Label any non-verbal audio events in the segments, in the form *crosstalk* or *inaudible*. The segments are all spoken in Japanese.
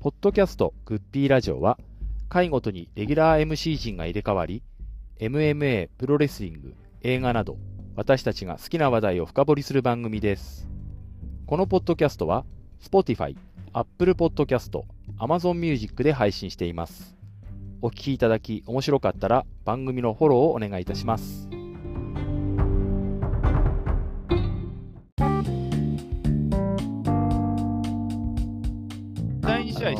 ポッドキャストグッピーラジオは、回ごとにレギュラー MC 陣が入れ替わり、MMA、プロレスリング、映画など、私たちが好きな話題を深掘りする番組です。このポッドキャストは、Spotify、Apple Podcast、Amazon Music で配信しています。お聞きいただき面白かったら番組のフォローをお願いいたします。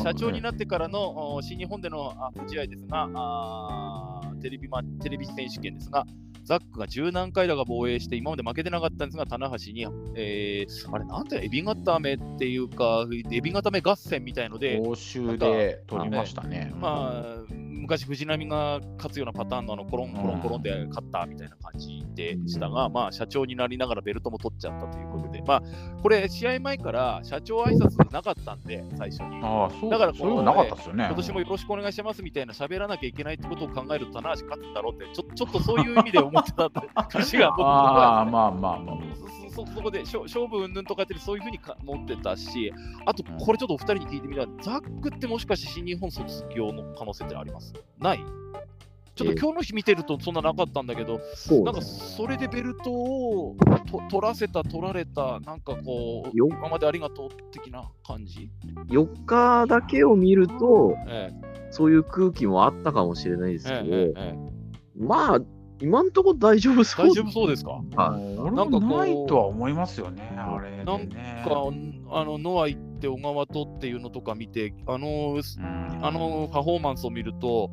社長になってからのお新日本でのあ試合ですが、テレビマテレビ選手権ですが、ザックが十何回だか防衛して、今まで負けてなかったんですが、棚橋に、えーあれ、なんてエビ固めっていうか、エビ固め合戦みたいので、報酬で取りましたね。まあ、昔、藤波が勝つようなパターンのあのコロンコロンコロンで勝ったみたいな感じでしたが、まあ、社長になりながらベルトも取っちゃったということで、まあ、これ、試合前から社長挨拶なかったんで、最初に。ああ、そうだからこうそういうのなかったですよね。今年もよろしくお願いしますみたいな喋らなきゃいけないってことを考えると、棚橋勝つんだろうって、ちょちょっとそういう意味で思ってたって節が僕あまあまあまあ。そそそこで勝勝負云々とかってそういうふうにか思ってたし、あとうん。これちょっとお二人に聞いてみたら、ザックってもしかして新日本卒業の可能性ってあります？ない？ちょっと今日の日見てるとそんななかったんだけど、なんかそれでベルトをと取らせた、取られた、なんかこう、よ今までありがとう的な感じ？4日だけを見ると、えそういう空気もあったかもしれないですけど、えええええ。まあ、今んとこ大丈夫そう。大丈夫そうですか？はい。俺なんかこうもないとは思いますよね、あれでね。なんかあのノア行って小川とっていうのとか見て、あのうん。あのパフォーマンスを見ると、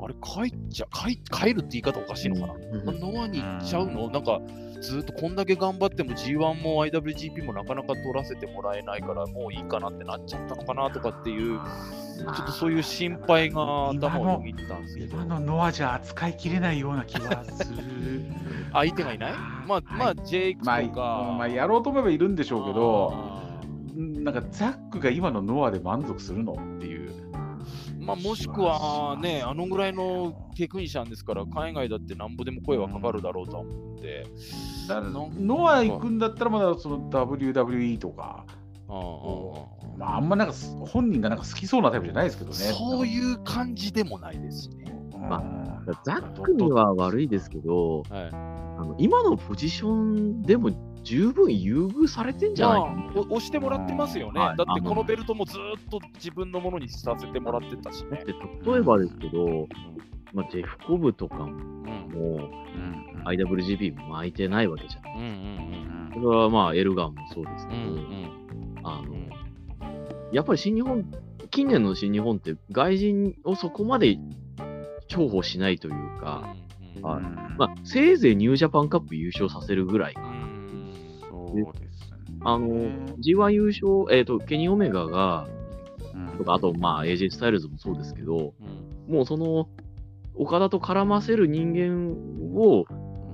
あれ、帰っちゃ帰帰るって言い方おかしいのかな、うんノアに行っちゃうの、なんかずっとこんだけ頑張っても G1 も IWGP もなかなか取らせてもらえないから、もういいかなってなっちゃったのかなとかっていう、ちょっとそういう心配が頭をよぎったんですけど。今、のノアじゃ扱いきれないような気がする。相手がいない？まあ、まあ、ジェイクとまあ、か。まあ、やろうと思えばいるんでしょうけど、あなんかザックが今のノアで満足するのっていう。ーまあ、もしくはね、あのぐらいのテクニシャンですから、海外だってなんぼでも声はかかるだろうとは思うんで、ノア行くんだったらまだその WWE とか、あまあ、あんまなんかす本人がなんか好きそうなタイプじゃないですけどね。そういう感じでもないですしね。うん。まザックには悪いですけど、はい、あの今のポジションでも十分優遇されてんじゃないかな。まあ、お押してもらってますよね。はい。だってこのベルトもずっと自分のものにさせてもらってたしね。だって例えばですけど、まあ、ジェフコブとかもうん。うん IWGP も巻いてないわけじゃん。うんうんそれはまあエルガンもそうですけど、うんうん。うんあのうんやっぱり新日本、近年の新日本って外人をそこまで重宝しないというか、うんはい。うんまあ、せいぜいニュージャパンカップ優勝させるぐらい。うん。そうですね。あの、G1 優勝、えっ、と、ケニー・オメガが、うん。とか、あと、まあ、AJ スタイルズもそうですけど、うん。もうその、岡田と絡ませる人間を、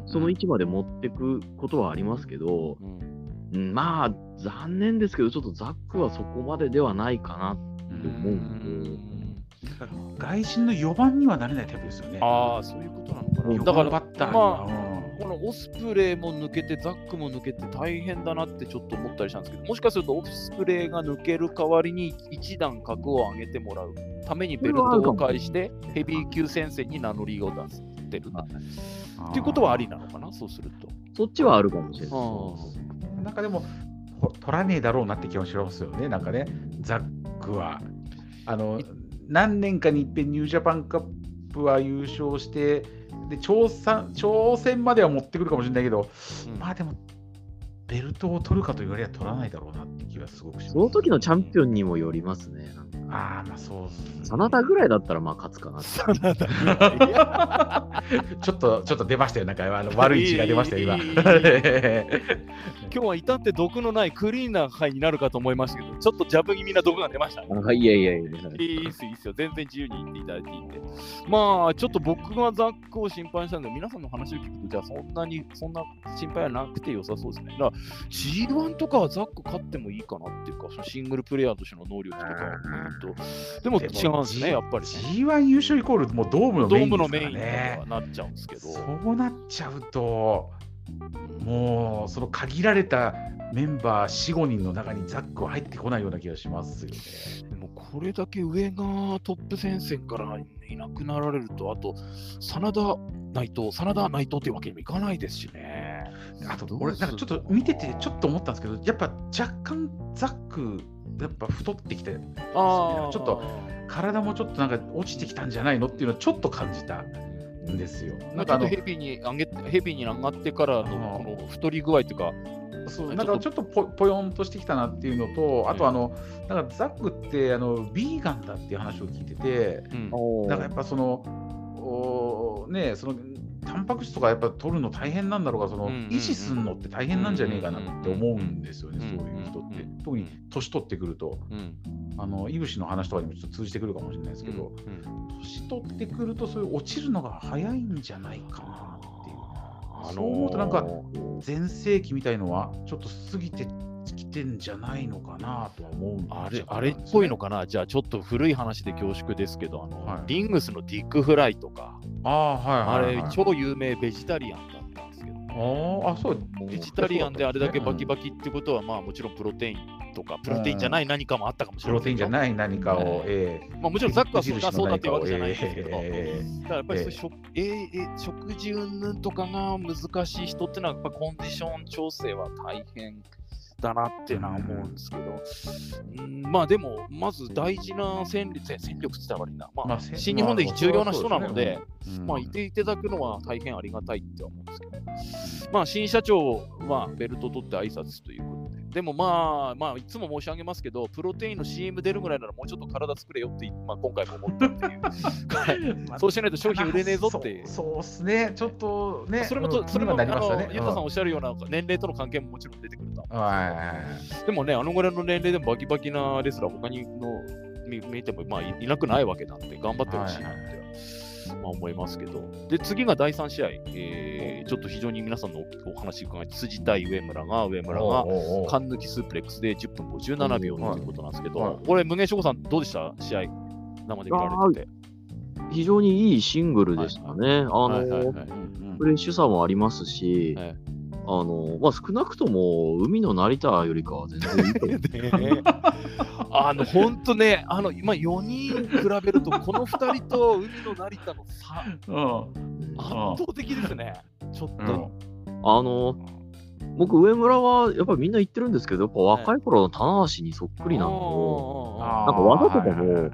その位置まで持っていくことはありますけど、うん。うん、まあ、残念ですけど、ちょっとザックはそこまでではないかなって思うんで、外人の4番にはなれないタイプですよね。ああ、そういうことなのかな。うんだから、バッターこのオスプレイも抜けて、ザックも抜けて大変だなってちょっと思ったりしたんですけど、もしかするとオスプレイが抜ける代わりに一段格を上げてもらうためにベルトを返して、ヘビー級戦線に名乗りを出してる。はいっていうことはありなのかな、そうすると。そっちはあるかもしれない。うんなんかでも、ほ取らねえだろうなって気もしますよね、なんかね、ザックは。あの何年かに一遍ニュージャパンカップは優勝して、で挑戦挑戦までは持ってくるかもしれないけど、うん。まあでも、ベルトを取るかと言われば取らないだろうなって気はすごくします。その時のチャンピオンにもよりますね。ああ、まあそうっすね真田ぐらいだったらまあ勝つかなって。*laughs* ちょっと、ちょっと出ましたよ、なんかあの悪い血が出ましたよ、今。今日は至って毒のないクリーンな回になるかと思いましたけど、ちょっとジャブ気味な毒が出ましたね。あいやいやいや。いいっす、いいっすよ。全然自由に言っていただいていいんで。まあ、ちょっと僕がザックを心配したんで、皆さんの話を聞くと、じゃあそんなに、そんな心配はなくて良さそうですね。だから、G1 とかはザック勝ってもいいかなっていうか、そのシングルプレイヤーとしての能力とかと。でも違うんですね、やっぱりね。G1 優勝イコールもうドームのドメインームのメインに。はなっちゃうんですけど。そうなっちゃうと、もうその限られたメンバー4、5人の中にザックは入ってこないような気がしますよね。でもここれだけ上がトップ戦線からいなくなられると、あと、真田、内藤、真田、内藤っていうわけにもいかないですしね。あと俺なんかちょっと見ててちょっと思ったんですけどやっぱ若干ザックやっぱ太ってきてあー。ちょっと体もちょっとなんか落ちてきたんじゃないのっていうのはちょっと感じたんですよ。まあ、ちょっとなんかあのヘビーに上げヘビーに上がってからのこの太り具合というか、そうちょっとなんかちょっとぽぽよんとしてきたなっていうのと、あとあの、なんかザックってあのビーガンだっていう話を聞いてて、うん。なんかやっぱその、おねそのタンパク質とかやっぱ取るの大変なんだろうが、その維持するのって大変なんじゃねえかなって思うんですよね、うんそういう人って。うん。特に年取ってくると、うん。あのいぶしの話とかにもちょっと通じてくるかもしれないですけど、うん年取ってくると、そういう落ちるのが早いんじゃないかなっていう。あそう思うとなんか全盛期みたいのはちょっと過ぎてきてんじゃないのかなとは思うんあれあれっぽいのかな、じゃあちょっと古い話で恐縮ですけど、あのはい。リングスのディック・フライとか、ああはいあはい、はい、れ超有名ベジタリアンだったんですけど、あーあそう。ベジタリアンであれだけバキババキってことは、まあもちろんプロテインとか、プロテインじゃない何かもあったかもしれないプロテインじゃない何かを、ええ。まあ、もちろんザックはそうだそうだっていうわけじゃないんですけど、えだからやっぱりそえーえー食事云々とかが難しい人ってのは、やっぱコンディション調整は大変だなっていうのは思うんですけど、うん。まあでも、まず大事な戦力、戦力って言ったら悪いな、まあまあせ新日本で重要な人なので、うんまあ、いていただくのは大変ありがたいって思うんですけど、まあ、新社長はベルト取って挨拶ということで、でもまあ、まあ、いつも申し上げますけど、プロテインの CM 出るぐらいならもうちょっと体作れよって、まあ、今回も思ったっていう。*laughs* まあそうしないと商品売れねえぞってそう。そうっすね。ちょっとねそれもと、うんそれも、あにはなりますよの、ねゆうたさんおっしゃるような年齢との関係ももちろん出てくるとうはいはいはいでもね、あのぐらいの年齢でもバキバキなレスラー、他にの見見ても、まあ、いいなくない。わけなんで、頑張ってほしいなって、まあ、思いますけど。で、次が第3試合、えーちょっと非常に皆さんのおお話伺い、辻対上村が、上村が、おうおうおう。カン抜きスープレックスで10分57秒ということなんですけど、はいこれ、無限翔吾さん、どうでした？試合、生で見られてて。非常にいいシングルでしたね。あの、はいはいはい。うんうん。フレッシュさもありますし、はいあの、まあ、少なくとも海の成田よりかは全然いいと思う。*laughs* ねあの、本当ね、あの、今4人比べると、この2人と海の成田の差、うん圧倒的ですね。ちょっうんと。あの、僕、上村はやっぱりみんな言ってるんですけど、やっぱ若い頃の棚橋にそっくりなの。あなんか技とかも、はいはいはい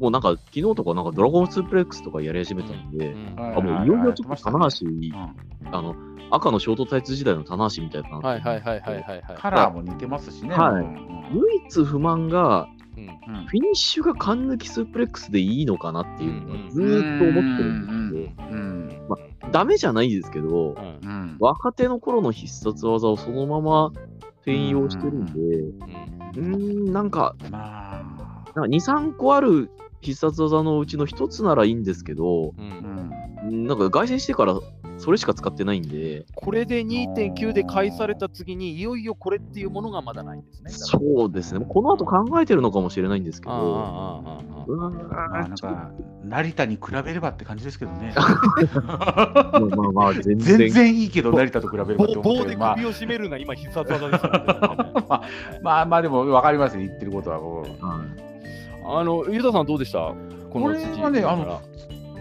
もうなんか昨日とかなんかドラゴンスープレックスとかやり始めたんで、うん。はいあもういよいよちょっと棚橋、うんあの、赤のショートタイツ時代の棚橋みたいな。はいはいはいはいはいはい。カラーも似てますしね。はい。うん唯一不満が、うん。うんフィニッシュがカン抜きスープレックスでいいのかなっていうのはずーっと思ってるんですけど、うんダメじゃないですけど、うん。うん若手の頃の必殺技をそのまま転用してるんで、ううん。ーん、なんか、まあ、なんか2、3個ある必殺技のうちの1つならいいんですけど、うんなんか凱旋してからそれしか使ってないんで、これで2.9で返された次にいよいよこれっていうものがまだないんですね。そうですね、この後考えてるのかもしれないんですけああど、ああああうーんまあなんか、成田に比べればって感じですけどね。*laughs* まあまあまあ、全然。全然いいけど、成田と比べればって思ってまあ首を絞めるが今必殺技ですからね。まあまあでも分かりますよ、言ってることは。こうはいあの、ゆうたさんどうでした？ここれの辻はね、あの、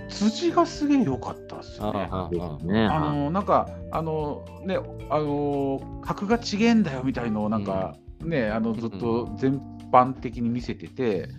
辻がすげえ良かったっすよね。ああですね。あのなんかあのねあの格が違えんだよみたいのをなんか、ねあのずっと全般的に見せてて、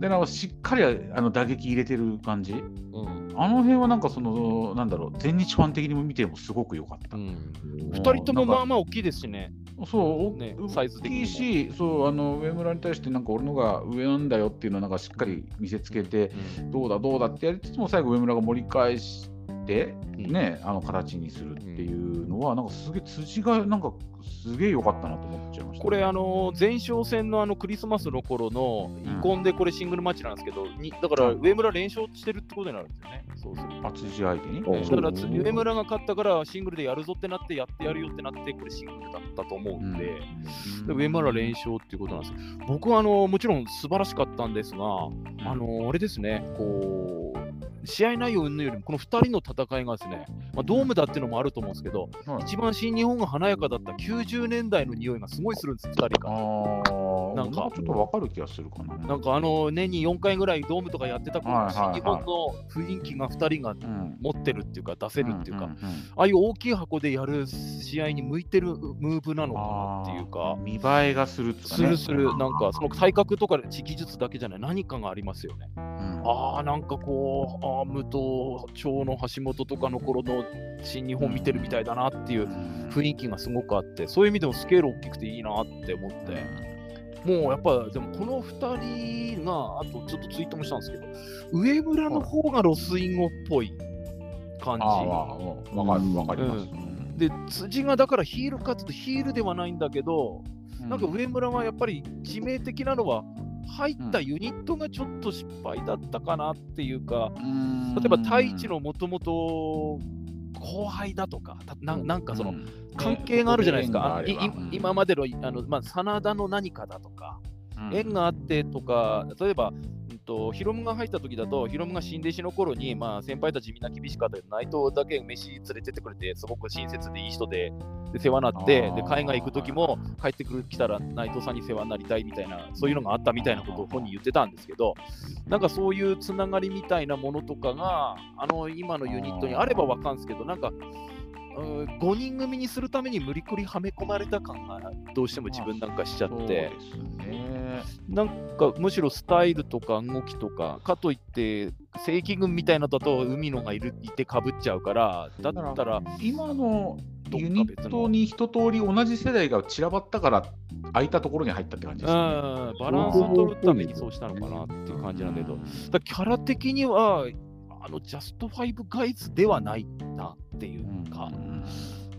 でなんかしっかりあの打撃入れてる感じ。うん。あの辺はなんかそのなんだろう全日ファン的にも見てもすごく良かった。う。ん。うん二人ともまあまあ大きいですしね。そう、ねサイズ的にも。きいしそうあの上村に対してなんか俺のが上なんだよっていうのをなんかしっかり見せつけて、どうだどうだってやりつつも最後上村が盛り返して、うん。ねあの形にするっていうのは、なんかすげえ辻がなんかすげえ良かったなと思っちゃいました。これ、あの前哨戦のあのクリスマスの頃のイコンでこれシングルマッチなんですけど、にだから上村連勝してるってことになるんですよね。そうすると。あ辻相手に。おだから上村が勝ったからシングルでやるぞってなってやってやるよってなってこれシングルだったと思うんで、で上村連勝っていうことなんですよ僕はあのもちろん素晴らしかったんですが、あのあれですねこう試合内容云々よりも、この2人の戦いがですね、まあ、ドームだっていうのもあると思うんですけど、はい一番新日本が華やかだった90年代の匂いがすごいするんです、2人あが。ーなんかちょっとわかる気がするかな。なんかあの年に4回ぐらいドームとかやってた頃の新日本の雰囲気が2人がうん、持ってるっていうか、出せるっていうか、ああいう大きい箱でやる試合に向いてるムーブなのかなっていうか。見栄えがするっつうかね。するする、なんかその体格とか技術だけじゃない、何かがありますよね。うんああ、なんかこう、あー武藤町の橋本とかの頃の新日本見てるみたいだなっていう雰囲気がすごくあって、そういう意味でもスケール大きくていいなって思って、もうやっぱ、でもこの2人が、あとちょっとツイートもしたんですけど、上村の方がロスインゴっぽい感じ。わかるわかります。で、辻がだからヒールかつとヒールではないんだけど、なんか上村はやっぱり致命的なのは、入ったユニットがちょっと失敗だったかなっていうか、例えば太一のもともと後輩だとか、たななんかその関係があるじゃないですか、あいい今までのあの、まあ、真田の何かだとか、縁があってとか、例えば、うんと、ヒロムが入った時だと、ヒロムが新弟子の頃に、まあ、先輩たちみんな厳しかったけど、内藤だけ飯連れてってくれて、すごく親切でいい人で、で世話になって、で海外行く時も帰ってくる来たら内藤さんに世話になりたいみたいな、そういうのがあったみたいなことを本人言ってたんですけど、なんかそういうつながりみたいなものとかが、あの今のユニットにあればわかんですけど、なんか、うん5人組にするために無理くりはめ込まれた感がどうしても自分なんかしちゃって。ね。なんかむしろスタイルとか動きとか、かといって正規軍みたいなのだと海野がいるいてかぶっちゃうから、だったら、今のユニットに一通り同じ世代が散らばったから空いたところに入ったって感じうん、ですね。バランスを取るためにそうしたのかなっていう感じなんだけど、だキャラ的には、あのジャストファイブガイズではないなっていうか、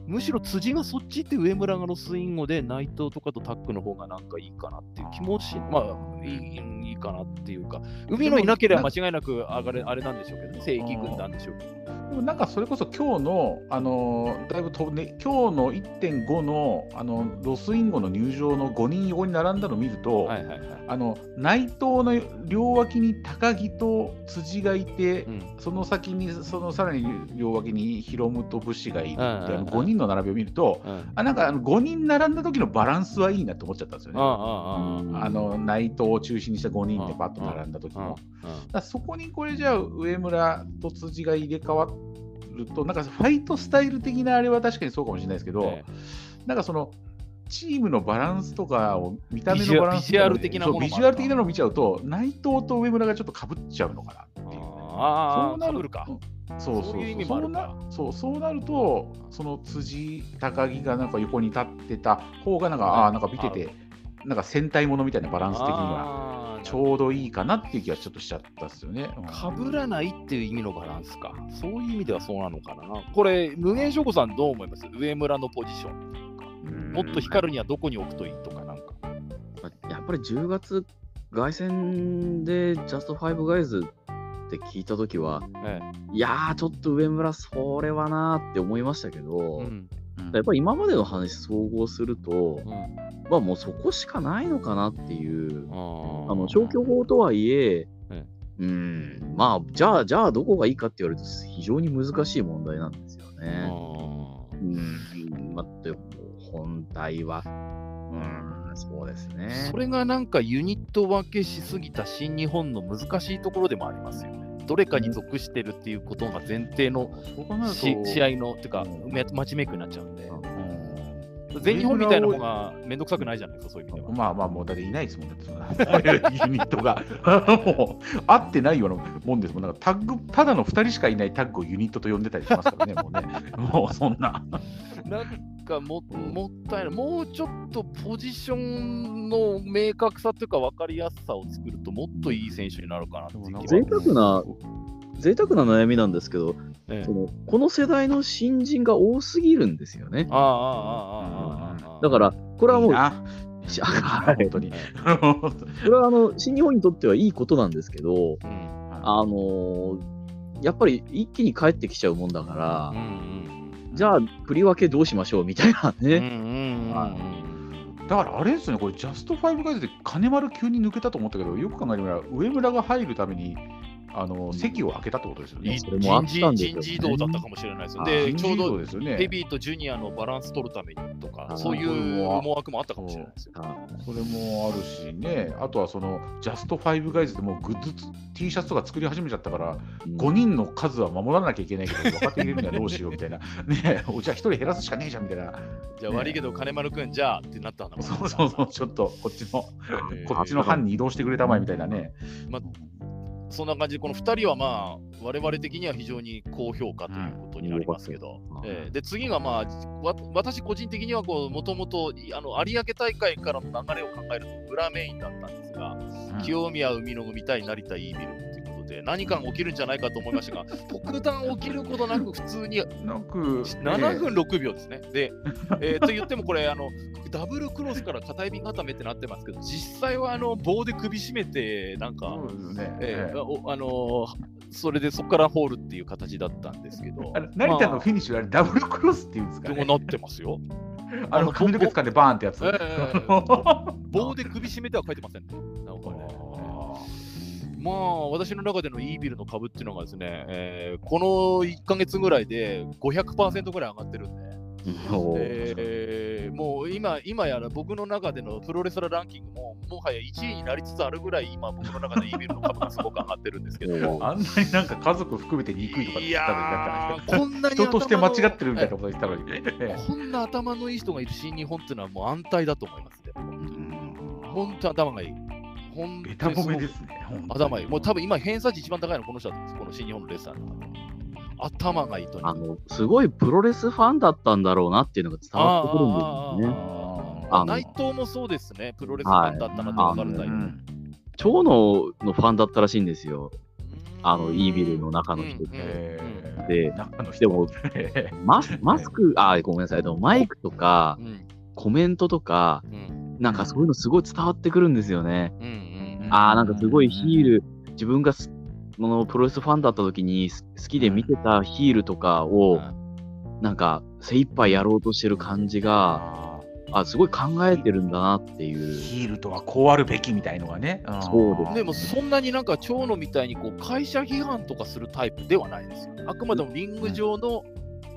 むしろ辻がそっち行って上村がロスインゴで内藤とかとタッグの方がなんかいいかなっていう気もし、まあいいいいかなっていうか、海野いなければ間違いなく上がれあれなんでしょうけどね、正義軍なんでしょうけど。なんかそれこそ今日の、あのーだいぶ飛ぶね、今日の1.5のあのロスインゴの入場の5人横に並んだのを見ると、はいはいはい。あの内藤の両脇に高木と辻がいて、うんその先にそのさらに両脇にヒロムと武士がいるってうんうんうんあの5人の並びを見ると、うんあなんかあの5人並んだ時のバランスはいいなって思っちゃったんですよね。あの内藤を中心にした5人でバッと並んだ時ああも。だからそこにこれじゃあ上村と辻が入れ替わると、なんかファイトスタイル的なあれは確かにそうかもしれないですけど、えなんかそのチームのバランスとかを見た目のバランスビジュアル的なものビジュアル的なのを見ちゃうと、内藤と上村がちょっとかぶっちゃうのかなっていう。ああ、そうなるか。そうそうそうそう。なると、その辻、高木がなんか横に立ってた方が、なんか、ああー、なんか見てて、なんか戦隊ものみたいなバランス的には、はちょうどいいかなっていう気がちょっとしちゃったっすよね。うんかぶらないっていう意味のバランスか。そういう意味ではそうなのかな。これ、無限翔子さんどう思います？上村のポジション。もっと光るにはどこに置くといいとかなんか。やっぱり10月、凱旋でジャストファイブガイズって聞いたときは、えいやー、ちょっと上村、それはなーって思いましたけど、えうんやっぱり今までの話総合すると、うんまあもうそこしかないのかなっていう、ああの消去法とはいええ、うん、まあ、じゃあ、じゃあどこがいいかって言われると非常に難しい問題なんですよね。うん、まあ、でも本体は、うん、そうですね。それがなんかユニット分けしすぎた新日本の難しいところでもありますよね。どれかに属してるっていうことが前提の試合の、ていうか、うんめマッチメイクになっちゃうんで。うん全日本みたいな方がめんどくさくないじゃないですか、そういう意味では。まあまあ、もうだっていないですもんね、*laughs* ユニットが。*laughs* もう、合ってないようなもんですもん。なんかタッグ、ただの2人しかいないタッグをユニットと呼んでたりしますからね、*laughs* もうね。もうそんな。なんかももったいない、もうちょっとポジションの明確さというか分かりやすさを作ると、もっといい選手になるかなっていう気は贅沢な贅沢な悩みなんですけど、ええ、そのこの世代の新人が多すぎるんですよね。だから、これはもう、いい、*laughs* 本当に。*laughs* これはあの新日本にとってはいいことなんですけど、うん、あのやっぱり一気に帰ってきちゃうもんだから、うん、じゃあ、振り分けどうしましょうみたいなね。だからあれですよね、これ、ジャスト5ガイズで金丸急に抜けたと思ったけど、よく考えれば、上村が入るために、あの席を空けたってことですよね。それもあ人ったんですよね。事人事異動だったかもしれないですよ。あで、人ちょうど事異動ですよね。ヘビーとジュニアのバランス取るためにとか、あそういう思惑もあったかもしれないですよ。はいそれもあるしね、あとはそのジャストファイブガイズでもうグッズ T シャツとか作り始めちゃったから、うん。5人の数は守らなきゃいけないけど、若手入れるにはどうしようみたいな、*laughs* ねおじゃあ1人減らすしかねえじゃんみたいな、じゃあ悪いけど、金丸くん、じゃあってなったんだそうそうそう、ちょっとこっちの、えー。こっちの班に移動してくれたまえみたいなね。そんな感じで、この2人はまあ、我々的には非常に高評価ということになりますけど、うん。えーで次がまあ、わ私個人的にはもともと有明大会からの流れを考えると裏メインだったんですが、清宮海の海対成田イービルで、何かが起きるんじゃないかと思いましたが、*laughs* 特段起きることなく、普通になんく、7分6秒ですね。で、えーと言ってもこれあの、ダブルクロスから片指固めってなってますけど、実際はあの棒で首絞めて、なんか。えあのーそれでそこからホールっていう形だったんですけど、成田のフィニッシュ、あれダブルクロスっていうんですかね。でもなってますよ。あの髪の毛掴んでバーンってやつ。ええ *laughs* 棒で首絞めては書いてませんね。なんかね。まあ、私の中でのイービルの株っていうのがですね、えーこの1ヶ月ぐらいで500%ぐらい上がってるんで、えーもう今、今やら僕の中でのプロレスラーランキングも、もはや1位になりつつあるぐらい、今、僕の中でイービルの株がすごく上がってるんですけど、*laughs* あんなになんか家族含めて憎いとかってい言ったやのに、ー、こんなに人として間違ってるみたいなこと言ったのに。え *laughs* えこんな頭のいい人がいる新日本っていうのはもう安泰だと思いますね。本当頭がいい。本ベタ当にすごく褒めですね。頭いい。もう多分今偏差値一番高いのこの人だと思うんです。この新日本のレスラーの。頭がいいとあの、すごいプロレスファンだったんだろうなっていうのが伝わってくるんですよね。あ内藤もそうですね。プロレスファンだったなって分かるタイプ。うん長野のファンだったらしいんですよ。あの、イービルの中の人って。ええで中の人でもええ *laughs* マスマスク、あ、ごめんなさい。でもマイクとかうんコメントとか、うんなんかそういうのすごい伝わってくるんですよね。ああ、なんかすごいヒール、自分がすこのプロレスファンだった時にす好きで見てたヒールとかを、なんか精一杯やろうとしてる感じが、あすごい考えてるんだなっていう。ヒールとはこうあるべきみたいのがね。ん。そうですでもそんなになんか長野みたいにこう会社批判とかするタイプではないですよ。あくまでもリング上の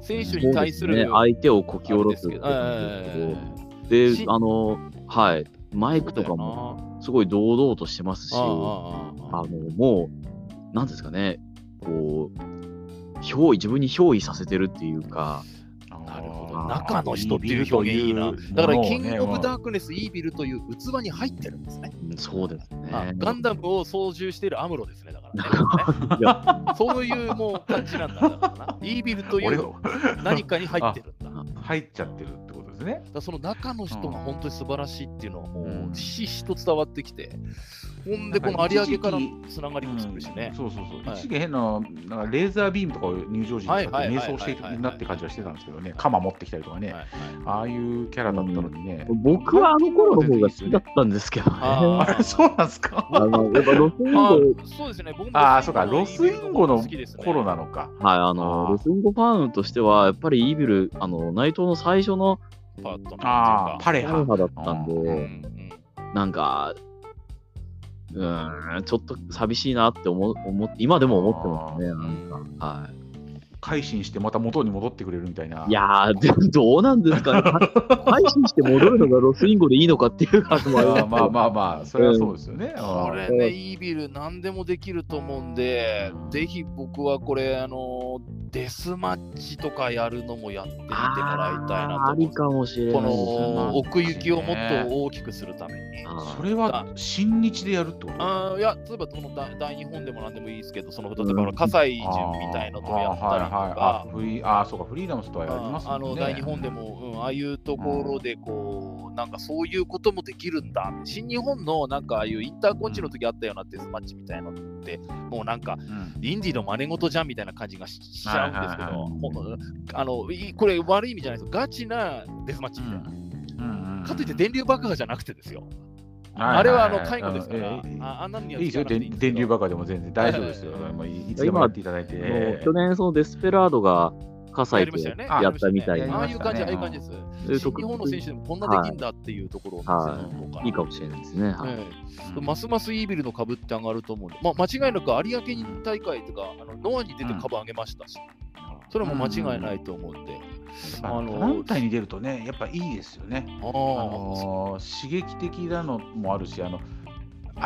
選手に対する、ね、相手をこき下ろすで。あの、はい、マイクとかももすごい堂々としてますし、あの、もう、なんですかね、こう、憑依、自分に憑依させてるっていうか、なるほど。中の人っていう表現いいな。だから、キングオブダーークネス、イービルという器に入ってるんですね。うんそうですあね。ガンダムを操縦しているアムロですね、だからね。いや *laughs* そういうもう感じなんだだからな。イービルという何かに入ってるんだ。入っちゃってるですね。らその中の人が本当に素晴らしいっていうのはもうひしひしと伝わってきて、ほんでこの有明からつながりも作るしね。そうそうそう。はい。一時変な、なんかレーザービームとかを入場時に瞑想しているなって感じはしてたんですけどね、鎌持ってきたりとかね、はいはいああいうキャラだったのにね。僕はあの頃の方が好きだったんですけどね。ああれ、そうなんですか？あの、やっぱロスインあゴ、そうですね、僕もああ、そうか、ロスインゴの好きですね頃なのか。はい、あの、ロスインゴファンとしては、やっぱりイービル、あの、内藤の最初のパートナーっていうか。ああ、パレハ。だったんで、うんうんなんか、うーん、ちょっと寂しいなって思思って、今でも思ってますね、あなんか。は改心してまた元に戻ってくれるみたいな。い。いやー、でもどうなんですかね。*laughs* 配信して戻るのがロスインゴでいいのかっていう話もあります *laughs* あーまあまあまあ、それはそうですよね。これね、イービル何でもできると思うんで、ぜひ僕はこれ、あの、デスマッチとかやるのもやってみてもらいたいなと。ありかもしれこないですね。の奥行きをもっと大きくするために。それは新日でやるってこと？あーいや、例えばその大大日本でも何でもいいですけど、その例えば葛西潤みたいのとやったりはいあ、フリーあー、そうか、フリーダムスとはやりますね。の大日本でも、うん、ああいうところでこう、なんかそういうこともできるんだ。新日本のなんかああいうインターコンチの時あったようなデスマッチみたいのって、もうなんかうんインディの真似事じゃんみたいな感じがししちゃうんですけはいはいあのいこれ悪い意味じゃないですよ。ガチなデスマッチみたいな。かといって電流爆破じゃなくてですよ。はいあれはあの介護ですから、ああんなのにはいいですよ、電電流バカでも全然大丈夫ですよ。はい。つでもやっていただいて。去年、そのデスペラードが葛西とやったみたいな、ああいう感じ、ああいう感じです。日本の選手でもこんなできんだっていうところい。いかもしれないですね。ますますイービルの株って上がると思うんで、まあ、間違いなく有明大会とか、あのノアに出て株上げましたし、それも間違いないと思うんで、まああの団体に出るとね、やっぱいいですよね。ああのー刺激的なのもあるし、あの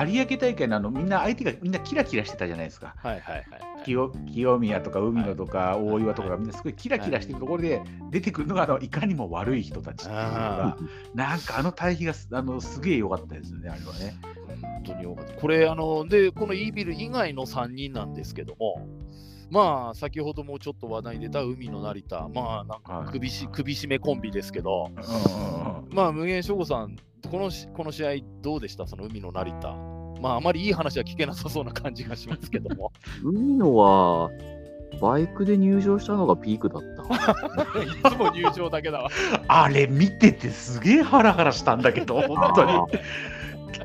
有明大会のあのみんな相手がみんなキラキラしてたじゃないですか。あ、はいはいはい。清清宮とか海野とか大岩とかがみんなすごいキラキラしてるところで出てくるのがあのいかにも悪い人たちっていうのがなんかあの対比がすあのすげえ良かったですよね、あれはね。本当によかった。これ、あの、で、このイービル以外の3人なんですけども、まあ、先ほどもちょっと話題に出た海の成田、まあ、なんか首し、首絞めコンビですけど、まあ、無限省吾さん、このしこの試合どうでした？その海の成田。まあ、あまりいい話は聞けなさそうな感じがしますけども。*laughs* 海野は、バイクで入場したのがピークだった。*laughs* いつも入場だけだわ。*laughs* あれ見ててすげえハラハラしたんだけど、本当に。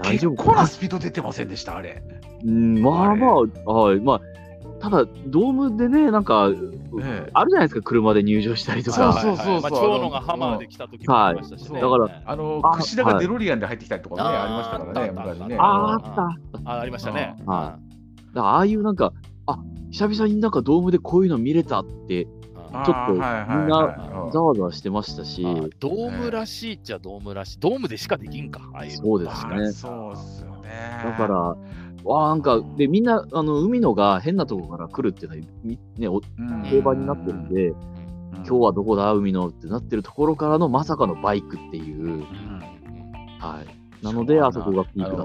大丈夫結構なスピード出てませんでした、あれ。うん、まあまあ、はい、まあ、ただ、ドームでね、なんか、ええあるじゃないですか、車で入場したりとそうか。そうそうそうまあ、長野がハマーで来た時もありましたしね。はいだからあのあ櫛田がデロリアンで入ってきたりとかね、はいありましたからね、昔ね。ああ、あった。あありましたね。うんはだからああいうなんか、あ久々になんかドームでこういうの見れたって、ちょっとみんなはいざわざわしてましたし、あドームらしいっちゃドームらしい。ドームでしかできんか、ああいうの。そうですね。あそうっすよね。だから、わあなんか、で、みんな、あの、海野が変なとこから来るっていうのは、みね、おうん、定番になってるんで、今日はどこだ、海野ってなってるところからのまさかのバイクっていう、うん。はい。なので、あそこがピークだ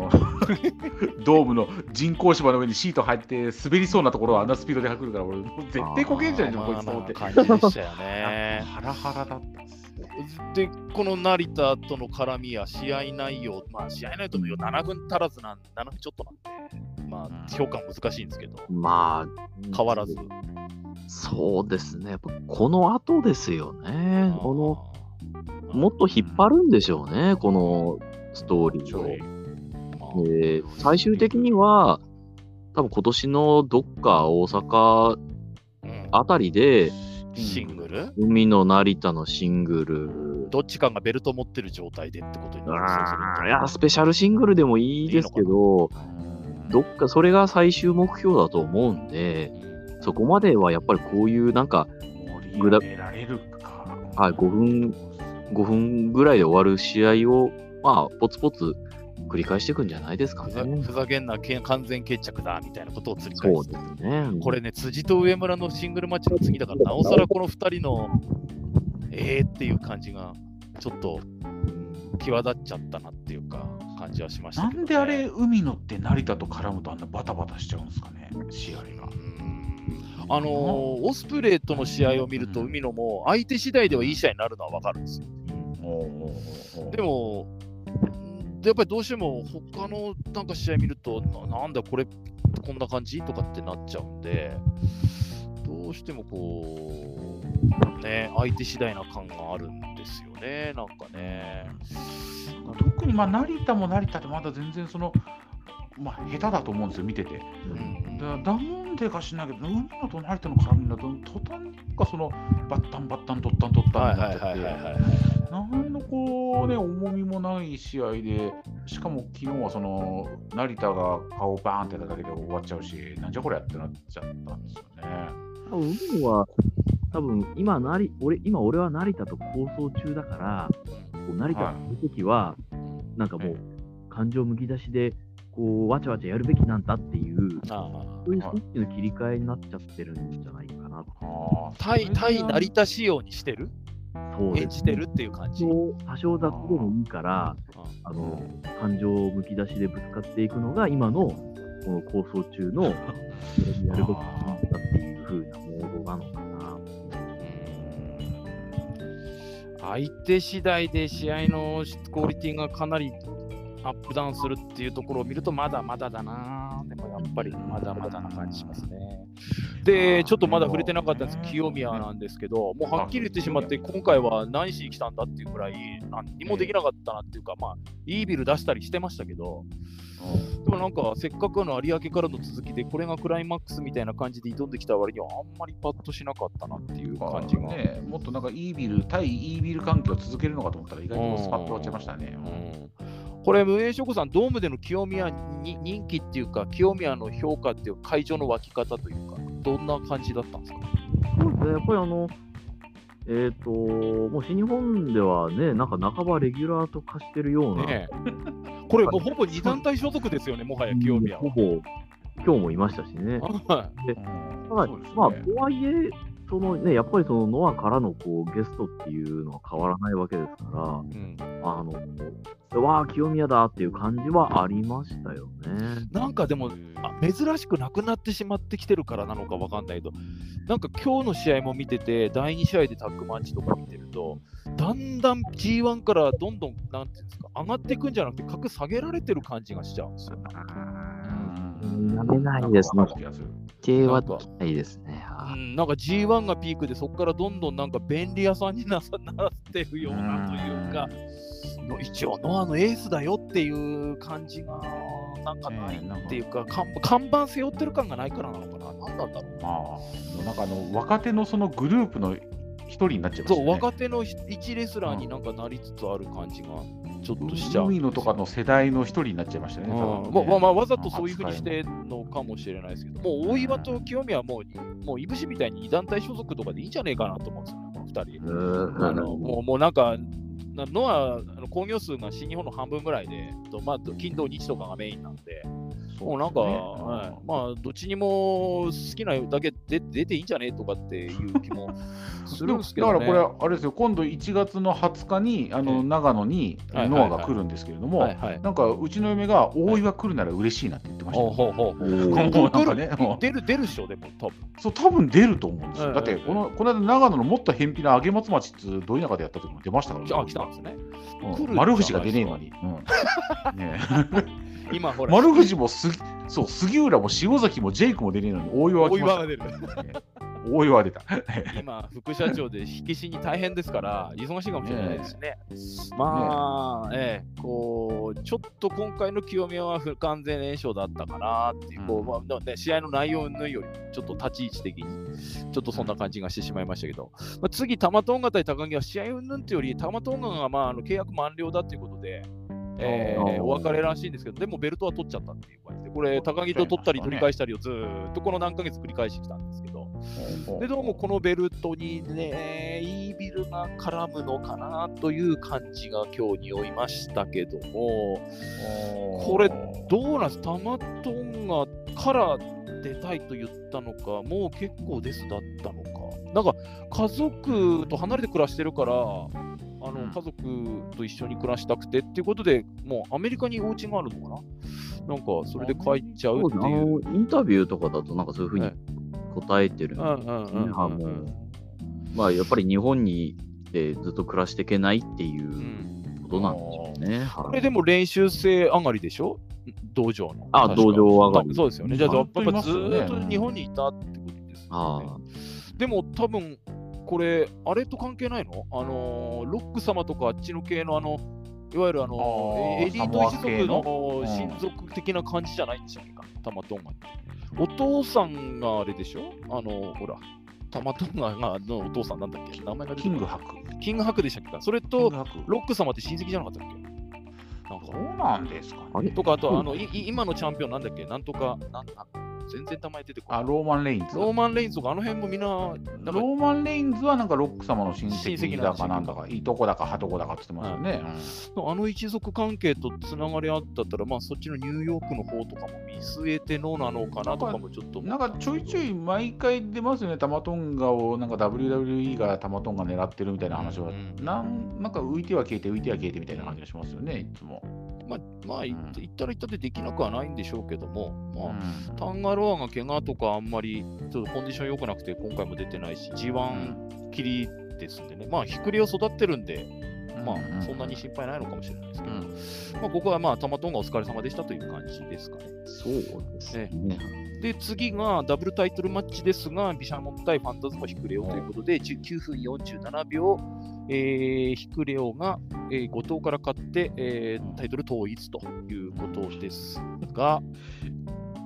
*laughs* ドームの人工芝の上にシート入って滑りそうなところをあんなスピードで走るから、俺、絶対こけんじゃんじゃん、こいつと思って。感じでしたよね。*laughs* ハラハラだったっすね。で、この成田との絡みや試合内容、まあ試合内容とも7分足らずなん、7分ちょっとなんで、まあ評価難しいんですけど、まあ、変わらず。そうですね。やっぱこの後ですよね。この、のもっと引っ張るんでしょうね、このストーリーを。で。最終的には、多分今年のどっか大阪あたりで、シングル？海の成田のシングル、どっちかがベルト持ってる状態でってことになる。いや、スペシャルシングルでもいいですけど、どっかそれが最終目標だと思うんで、そこまではやっぱりこういうなんか。はい5分5分ぐらいで終わる試合を、まあ、ポツポツ繰り返していくんじゃないですかふざね。ふざけんなけ完全決着だみたいなことを繰りそう返すですね。これね、辻と上村のシングルマッチの次だから、なおさらこの2人の、えーっていう感じが、ちょっと際立っちゃったなっていうか、感じはしましたね。なんであれ、海野って成田と絡むとあんなバタバタしちゃうんですかね、試合が。あのーオスプレイとの試合を見ると、海野も相手次第ではいい試合になるのは分かるんですよ。でも、やっぱりどうしても他のなんか試合見ると、なんだこれ、こんな感じ？とかってなっちゃうんで、どうしてもこう、ね、相手次第な感があるんですよね、なんかね。特にまあ成田も成田でまだ全然その、まあ、下手だと思うんですよ、見てて。うんだだもんでかしないけど、海野と成田の絡みだと、途端にかそのバッタンバッタン、とったんとったはいんになっちゃってはいはいはい、はい。なんのこうね、重みもない試合で、しかも昨日はその成田が顔バーンってただけで終わっちゃうし、なんじゃこりゃってなっちゃったんですよね。多分海野は、多分今なり俺、今俺は成田と構想中だから、成田の時は、なんかもう感情むき出しで、こう、わちゃわちゃやるべきなんだっていう、あそういうスイッチの切り替えになっちゃってるんじゃないかな。対対成田仕様にしてる？そうです演じてるっていう感じ？多少雑でもいいから、あの、感情をむき出しでぶつかっていくのが、今の、この構想中の、やるべきなんだっていう風なモードなのかな。相手次第で試合のクオリティがかなりアップダウンするっていうところを見ると、まだまだだな、でもやっぱりまだまだな感じしますね。で、ちょっとまだ触れてなかったんです、清宮なんですけど、もうはっきり言ってしまって、今回は何しに来たんだっていうくらい、何にもできなかったなっていうか、まあ、いいビル出したりしてましたけど、でもなんか、せっかくの有明からの続きで、これがクライマックスみたいな感じで挑んできた割には、あんまりパッとしなかったなっていう感じが。ね、もっとなんかイービル、対イービル関係を続けるのかと思ったら、意外とスパッと終わっちゃいましたね。これ、無縁諸子さん、ドームでの清宮に人気っていうか、清宮の評価っていう会場の湧き方というか、どんな感じだったんですか？そうですね、やっぱりあの、えっ、ー、と、もう新日本ではね、なんか半ばレギュラーと化してるような。ね、これ、もうほぼ二団体所属ですよね、もはや清宮は。ほぼ、今日もいましたしね。はい、でただ、ね、まあ、とはいえ、そのね、やっぱりそのノアからのこうゲストっていうのは変わらないわけですから、うん、あの、わあ、清宮だっていう感じはありましたよね。なんかでも、あ珍しくなくなってしまってきてるからなのかわかんないけど、なんか今日の試合も見てて、第2試合でタッグマッチとか見てると、だんだん G1 からどんどん、なんていうんですか、上がっていくんじゃなくて、格下げられてる感じがしちゃうんですよ。やめないですね。系はないですね。うん、なんか G1 がピークで、そこからどんどんなんか便利屋さんにななってるようなというか、う一応ノアのエースだよっていう感じがなんかないっていうか、えー、看板背負ってる感がないからなのかな、なんだったろう。まあ、なんかあの若手のそのグループの一人になっちゃいました、ね、そう、若手の一レスラーになんかなりつつある感じが。ちょっとしちゃう。海のとかの世代の一人になっちゃいましたね。ねまあまあ、わざとそういうふうにしてのかもしれないですけど、もう大岩と清宮はもう、もういぶしみたいに団体所属とかでいいんじゃねえかなと思うんですよね、二人。あのもうもうなんか、のは工業数が新日本の半分ぐらいで、まあ、金土日とかがメインなんで、もうなんか、はい、まあ、どっちにも好きなだけ出出ていいんじゃねとかっていう気も *laughs* するんですけど、ね、だからこれ、あれですよ、今度1月の20日にあの長野にノアが来るんですけれども、なんかうちの嫁が大岩来るなら嬉しいなって言ってました、ね。ほうほう。ほう出る、出るっしょ、でも、多分。そう、多分出ると思うんですよ。だって、このこの間、長野のもっと偏僻な上松町ってど田舎でやった時も出ましたからね。あ、来たん。ですね。丸藤が出ねえのに。*laughs* ね *laughs* 今ほら。丸藤もすそう杉浦も塩崎もジェイクも出ねえのに大岩は来ま。大岩が出る。大岩出た。今、副社長で火消しに大変ですから、忙しいかもしれないですね。まあ、ええ、こう、ちょっと今回の清宮は不完全燃焼だったかなっていう、こう、まあね、試合の内容のより、ちょっと立ち位置的に、ちょっとそんな感じがしてしまいましたけど、まあ、次、玉トンガ対高木は試合云々というより、玉トンガが、まあ、あの契約満了だということで、えー、お別れらしいんですけど、でもベルトは取っちゃったっていう感じで、これ、高木と取ったり取り返したりをずっとこの何ヶ月繰り返してきたんですけど、でどうもこのベルトにね、イービルが絡むのかなという感じが今日匂いましたけども、これ、どうなんです？タマトンがから出たいと言ったのか、もう結構ですだったのか、なんか家族と離れて暮らしてるから、あの、家族と一緒に暮らしたくてっていうことで、もうアメリカにお家があるのかな？なんか、それで帰っちゃうっていう。インタビューとかだと、なんかそういうふうに答えてるんですね。まあ、やっぱり日本にでずっと暮らしていけないっていうことなんでしょうね。これでも練習生上がりでしょ？道場の？あ、道場上がり。そうですよね。じゃあ、やっぱずっと日本にいたってことですよね。でも多分これ、あれと関係ないの？あのー、ロック様とかあっちの系のあの、いわゆるあのエリート一族の親族的な感じじゃないんでしょうか、タマトンガお父さんがあれでしょ？あの、ほら、タマトンガがのお父さんなんだっけ？名前がキングハク。キングハクでしたっけそれと、ロック様って親戚じゃなかったっけ？なんか。そうなんですか、ね、とか、あと、あの、い今のチャンピオンなんだっけ？なんとか、なん全然名前出てこない。あ、ローマン・レインズ？ローマン・レインズとか、あの辺もみんな、ローマン・レインズはなんかロック様の親戚だかなんだか、いとこだか、はとこだかって言ってますよね。うん、あの一族関係とつながりあったったら、まあそっちのニューヨークの方とかも見据えてのなのかなとかもちょっと。なんかちょいちょい毎回出ますよね、タマトンガを、なんか WWE がタマトンガ狙ってるみたいな話は、うんうん、なんなんか浮いては消えて、浮いては消えてみたいな感じがしますよね、いつも。まあ、まあ、言ったら言ったでできなくはないんでしょうけども、まあ、タンガロアが怪我とかあんまりちょっとコンディション良くなくて今回も出てないし、G1 切りですんでね、まあ、ひくりを育ってるんで、まあ、そんなに心配ないのかもしれないですけど、まあ、ここはまあ、たまとんがお疲れ様でしたという感じですかね。そうですね。で、次がダブルタイトルマッチですが、ビシャモン対ファンタズマヒクレオということで、19分47秒、えー、ヒクレオが、えー、後藤から勝って、えータイトル統一ということですが、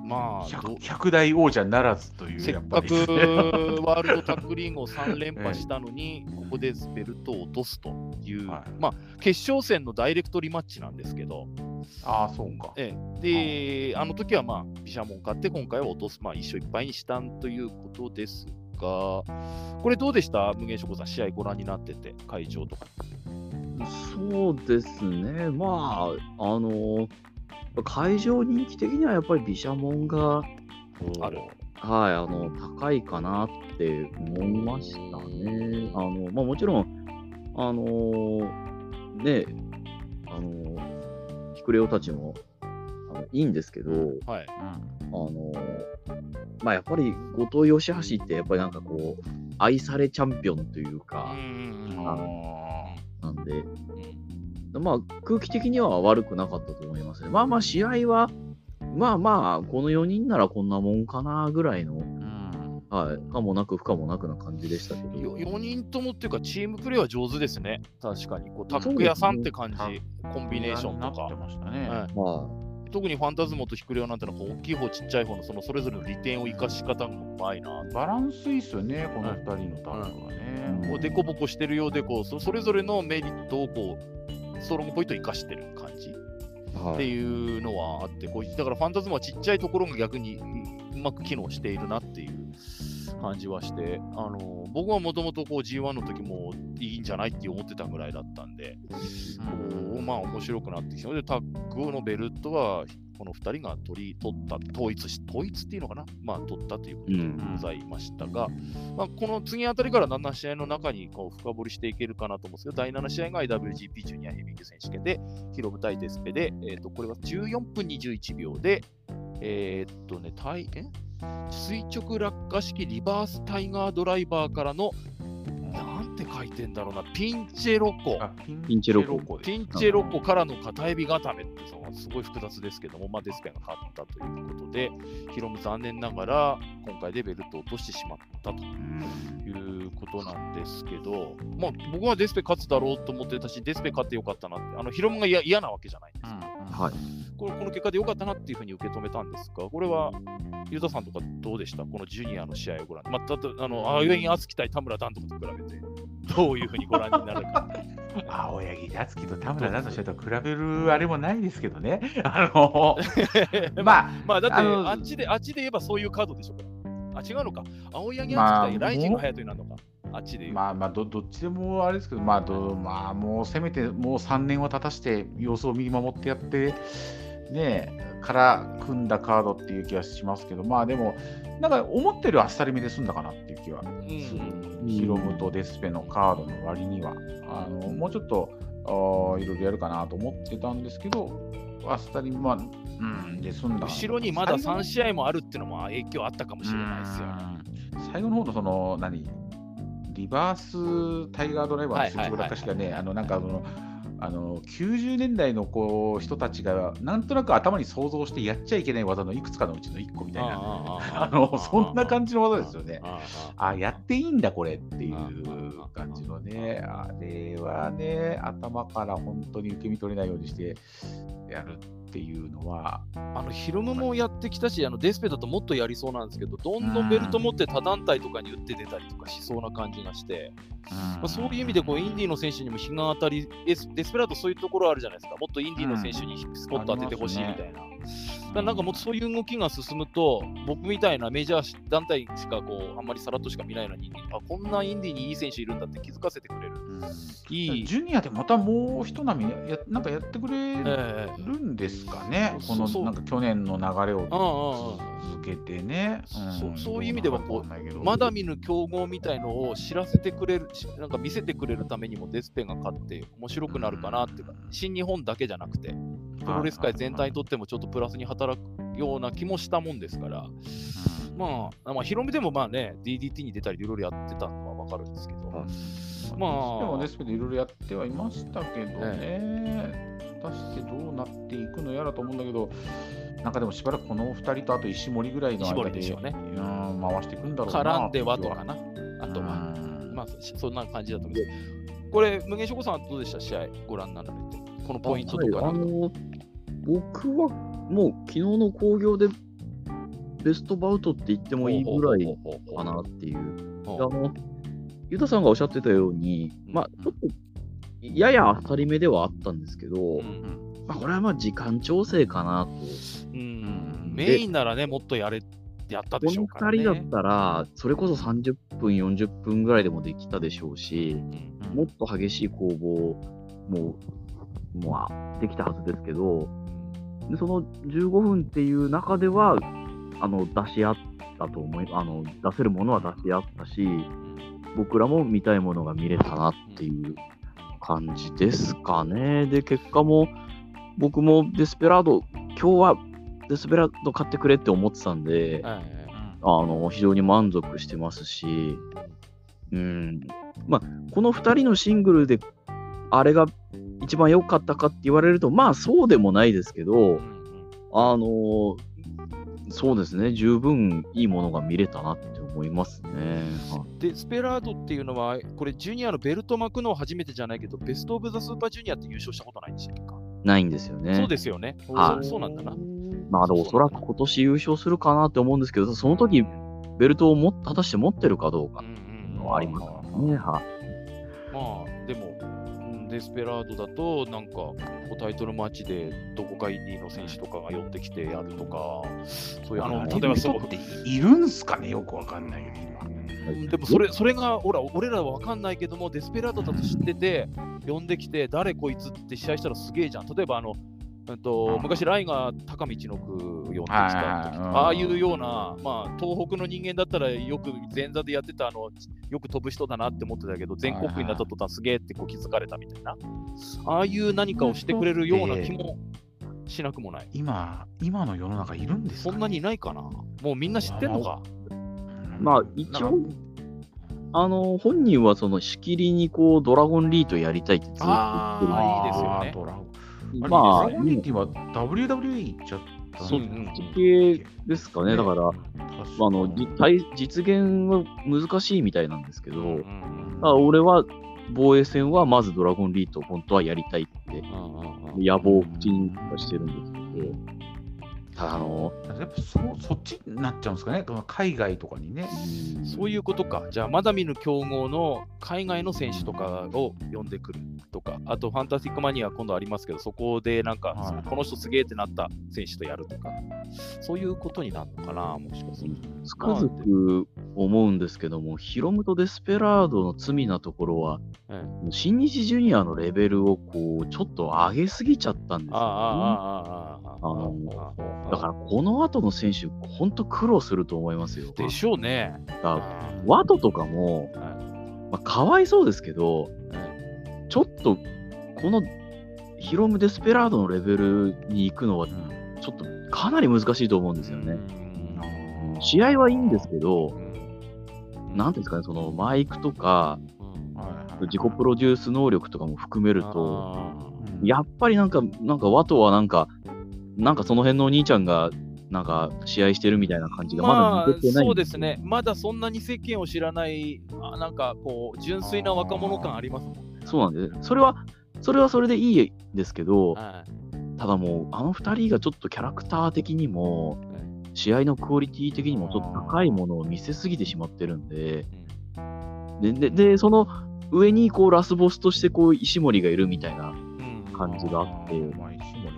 まあ、ど 100, 100代王者ならずという、せっやっぱり。かく *laughs* ワールドタッグリーグを3連覇したのに、ここでベルトを落とすという、はい。まあ、決勝戦のダイレクトリマッチなんですけど、ああ、そうか。ええ、で、あの時はまあ、ビシャモン勝って、今回は落とす、まあ、一勝いっぱいにしたんということですが、これどうでした？無限諸子さん、試合ご覧になってて、会場とか。そうですね。まあ、あの、会場人気的にはやっぱり毘沙門が、あるはい、あの、高いかなって思いましたね。あの、まあもちろん、あのね、あのヒクレオたちも、いいんですけど、はい。あのまあやっぱり後藤義橋ってやっぱりなんかこう、愛されチャンピオンといううか、んうんなんで、うんまあ空気的には悪くなかったと思いますね。まあまあ試合は、まあまあ、この4人ならこんなもんかなぐらいの、うんはい、かもなく不可もなくな感じでしたけど。よ4人ともっていうか、チームプレーは上手ですね。確かに。こうタッグ屋さんって感じ、コンビネーションとなってか。ましたね。はいま特にファンタズモとヒクレオなんてのは大きい方、ちっちゃい方のそのそれぞれの利点を生かし方がうまいな。バランスいいっすよね、この2人のタッグはね。こうデコボコしてるようでこうそそれぞれのメリットをこうストロングポイントを生かしてる感じあ、はってい。いうのはあってこうだからファンタズモはちっちゃいところが逆にうまく機能しているなっていう感じはしてあの僕はもともと G1 の時もいいんじゃないって思ってたぐらいだったんで、こうまあ面白くなってきた。のでタッグのベルトはこの2人が取り取った統一し統一っていうのかな？まあ取ったということでうん。ございましたが、まあ、この次あたりからだんだん試合の中にこう深掘りしていけるかなと思うんですけど、第7試合が IWGP ジュニアヘビー級選手権で、ヒロム対デスペで、えー、とこれは14分21秒で、えーっとね、対え？垂直落下式リバースタイガードライバーからの、なんて書いてんだろうな、ピンチェロコ。あピピンチェロコピンチェロコからの片指固めってそのすごい複雑ですけども、まあ、デスペが勝ったということで、ヒロム残念ながら今回でベルトを落としてしまったということなんですけど、まあ、僕はデスペ勝つだろうと思ってたし、デスペ勝ってよかったなって、あのヒロムが嫌嫌なわけじゃないんですよ。はい。これこの結果でよかったなっていうふうに受け止めたんですが、これは、ユダさんとかどうでした？このジュニアの試合をご覧。まあ、たとあの、青柳敦樹対田村ダンとかと比べて、どういうふうにご覧になるか。*laughs* 青柳達樹と田村だとしてと比べるあれもないですけどね。*laughs* あの、*laughs* まあ、まあだってあっちで、あっちで言えばそういうカードでしょうから。あ、違うのか？青柳まあ敦樹対ライジング隼人になるのか？あっちで。まあまあど、どっちでもあれですけど、まあど、まあ、もうせめてもう3年は経たして様子を見守ってやって、ねえ、から組んだカードっていう気がしますけど、まあでも、なんか思ってるあっさりめで済んだかなっていう気はする。ヒロムとデスペのカードの割には、あのもうちょっとあーいろいろやるかなと思ってたんですけど、あっさり、まあ、うん、で済んだ。後ろにまだ最後3試合もあるっていうのも影響あったかもしれないですよ。うん最後の方のその何？リバースタイガードライバーの垂直落下式がね、あのなんかそのあの90年代のこう人たちがなんとなく頭に想像してやっちゃいけない技のいくつかのうちの1個みたいな、あのそんな感じの技ですよね。あやっていいんだこれっていう感じのね、あれはね、頭から本当に受け身取れないようにしてやるっていうのは、あのヒロムもやってきたし、あのデスペだともっとやりそうなんですけど、どんどんベルト持って他団体とかに打って出たりとかしそうな感じがして、まあ、そういう意味でこうインディーの選手にも日が当たり、デスデスペラートそういうところあるじゃないですか、もっとインディーの選手にスポット当ててほしいみたいな。だからなんかもっとそういう動きが進むと、僕みたいなメジャー団体しかこうあんまりさらっとしか見ないような人間、あこんなインディーにいい選手いるんだって気づかせてくれる。いい、ジュニアでまたもう一波やなんかやってくれええるんですかね、こそうそう。のなんか去年の流れをうんうんうん。続けてね。そういう意味ではこうまだ見ぬ競合みたいのを知らせてくれる、しなんか見せてくれるためにもデスペが勝って面白くなるかなっていうか、新日本だけじゃなくて、プロレス界全体にとってもちょっとプラスに働くような気もしたもんですから、まあ、まあ、ヒロミでもまあね、DDT に出たりいろいろやってたのはわかるんですけど、まあ。でもですけど、いろいろやってはいましたけどね、果たしてどうなっていくのやらと思うんだけど、なんかでもしばらくこの2人とあと石森ぐらいの石間で森でしょうね。うん回していくんだろうな。絡んではとかな。あとは、そんな感じだと思うんですこれ、無限諸子さんはどうでした？試合ご覧になられて。このポイントとか。はいあの僕はもう昨日の興行でベストバウトって言ってもいいぐらいかなっていう。あの、ゆたさんがおっしゃってたように、まあ、ちょっと、やや当たり目ではあったんですけど、うんまあ、これはまあ時間調整かなと。うんメインならね、もっとやれやったでこのしょうから、ね。2人だったら、それこそ30分、40分ぐらいでもできたでしょうし、うんもっと激しい攻防も、まあ、できたはずですけど、でその15分っていう中では、あの出し合ったと思いあの、出せるものは出し合ったし、僕らも見たいものが見れたなっていう感じですかね。で、結果も、僕もデスペラード、今日はデスペラード買ってくれって思ってたんで、あの非常に満足してますし、うん、まあ、この2人のシングルで、あれが一番良かったかって言われると、まあそうでもないですけど、あのそうですね、十分いいものが見れたなって思いますね。はい。で、スペラードっていうのは、これ、ジュニアのベルト巻くのは初めてじゃないけど、ベスト・オブ・ザ・スーパージュニアって優勝したことないんでしたっけか、ないんですよね。そうですよね。はいそうなんだな。まあ、おそらく今年優勝するかなって思うんですけど、その時ベルトをも果たして持ってるかどうかうんっていううんのはありますね。はいまあ、でも、うんデスペラードだと、なんか、こうタイトルマッチでどこかインディーの選手とかが寄ってきてやるとか、そういう、あの、例えばそう、っているんすかね？よくわかんないけど、今。でもそれそれが、ほら、俺らは分かんないけども、デスペラードだと知ってて、呼んできて、誰こいつって試合したらすげえじゃん。例えば、あの、うんとうん。昔、ライが高道の句呼ん。でああいうような、まあ、東北の人間だったらよく前座でやってたあの、よく飛ぶ人だなって思ってたけど、全国区になった途端すげえってこう気づかれたみたいな、ああいう何かをしてくれるような気もしなくもない。今、今の世の中いるんですか、ね、そんなにいないかな。もうみんな知ってんのか？うんまあ一応あの、本人はそのしきりにこう、ドラゴンリートやりたいってずっと言ってる。あーいいですよね。ドラゴンまあ、ドラゴンリーって今、WWE 行っちゃったそううんうん地形ですかね。だから、あの実現は難しいみたいなんですけど、うん俺は防衛戦はまずドラゴンリート本当はやりたいって野望を口にはしてるんですけど、あの、やっぱそそっちになっちゃうんですかね、海外とかにね。そういうことか。じゃあ、まだ見ぬ競合の海外の選手とかを呼んでくるとか、あと、ファンタスティックマニア今度ありますけど、そこでなんか、はいこの人すげえってなった選手とやるとか、そういうことになるのかな、もしかすると。つくづく思うんですけども、ヒロムとデスペラードの罪なところは、ええ新日ジュニアのレベルをこうちょっと上げすぎちゃったんですよ、ね。ああ、ああ、ああ、ああ。あのああだからこの後の選手、本当苦労すると思いますよ。でしょうね。だからワトとかも、まあ、かわいそうですけど、ちょっとこのヒロム・デスペラードのレベルに行くのは、ちょっとかなり難しいと思うんですよね。うん。試合はいいんですけどう、ん。なんていうんですかね、そのマイクとか、自己プロデュース能力とかも含めると、あやっぱりなんか、なんかワトはなんか、なんかその辺のお兄ちゃんが、なんか試合してるみたいな感じがままあだ抜けてない、そうですね、まだそんなに世間を知らない、あなんかこう、純粋な若者感ありますもんね。そうなんで、それは、それはそれでいいですけど、はい。ただもう、あの二人がちょっとキャラクター的にも、試合のクオリティ的にもちょっと高いものを見せすぎてしまってるんで、で、で、でその上にこうラスボスとしてこう石森がいるみたいな、うん感じがあってまあ、石森もいるか。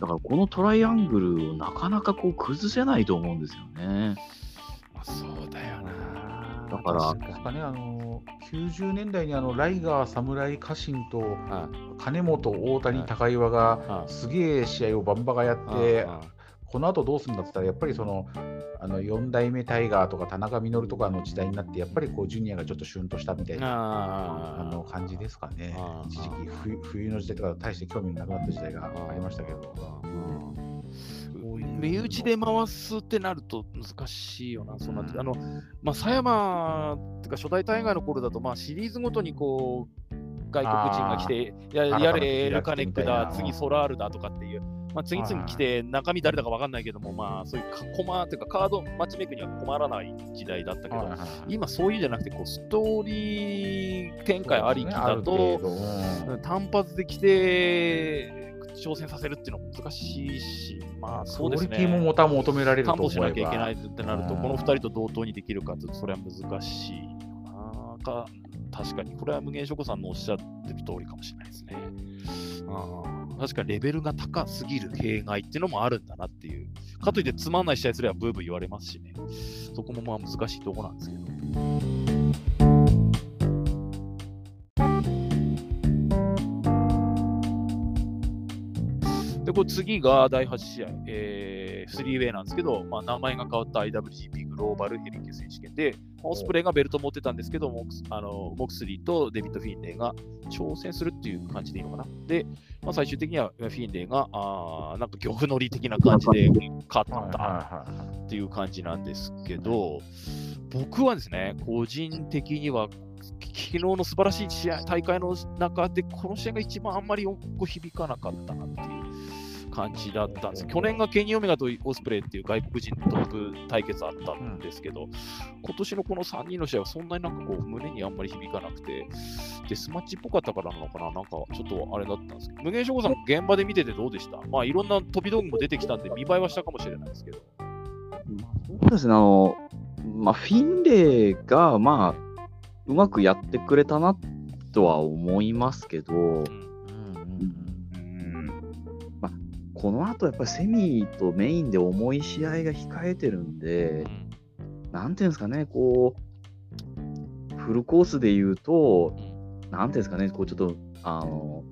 だからこのトライアングルをなかなかこう崩せないと思うんですよね。まあそうだよな。だからですかね、あの90年代にあのライガー、侍、家臣とは金本、大谷、はい高岩がはいすげえ試合をバンバがやっいて、はいこの後どうするんだって言ったら、やっぱりそのあの4代目タイガーとか田中稔とかの時代になって、やっぱりこうジュニアがちょっとシュンとしたみたいなああの感じですかね。一時期冬、冬の時代とか大して興味のなくなった時代がありましたけど。身内で回すってなると難しいよな、そんな、あの、まあ、狭山っていうか初代大河の頃だと、まあ、シリーズごとにこう、外国人が来て、ややれエルカネックだ、次ソラールだとかっていう、まあ、次々来て、中身誰だか分かんないけども、まあ、そういうコマっていうか、カードマッチメイクには困らない時代だったけど、今、そういうんじゃなくて、こうストーリー展開ありきだと、単発で来て、挑戦させるっていうのは難しいし、まあそうですね。クオリティもまた求められると担保しなきゃいけないってなると、この2人と同等にできるかと、それは難しいなか。確かに、これは無限諸子さんのおっしゃってる通りかもしれないですね。あ確かにレベルが高すぎる弊害っていうのもあるんだなっていう。かといってつまんない試合すればブーブー言われますしね。そこもまあ難しいとこなんですけど。で、これ次が第8試合、えー、3ウェイなんですけど、まあ、名前が変わった IWGP ローバルヘビー級選手権で、オスプレイがベルト持ってたんですけど、モクスあのモクスリーとデビッド・フィンレイが挑戦するっていう感じでいいのかな。で、まあ、最終的にはフィンレイが、あなんか漁夫乗り的な感じで勝ったっていう感じなんですけど、僕はですね、個人的には昨日の素晴らしい試合大会の中で、この試合が一番あんまり響かなかったなっていう。感じだったんです。去年がケニー・オメガとオスプレイっていう外国人トップ対決あったんですけど、うん、今年のこの3人の試合はそんなになんかこう胸にあんまり響かなくて、デスマッチっぽかったからなのかな、なんかちょっとあれだったんですけど、無限諸子さん、現場で見ててどうでした？まあいろんな飛び道具も出てきたんで、見栄えはしたかもしれないですけど。そうですね、あの、まあ、フィンレイが、まあ、うまくやってくれたなとは思いますけど、うんこの後やっぱりセミとメインで重い試合が控えてるんで、なんていうんですかね、こう、フルコースで言うと、なんていうんですかね、こうちょっと、あの、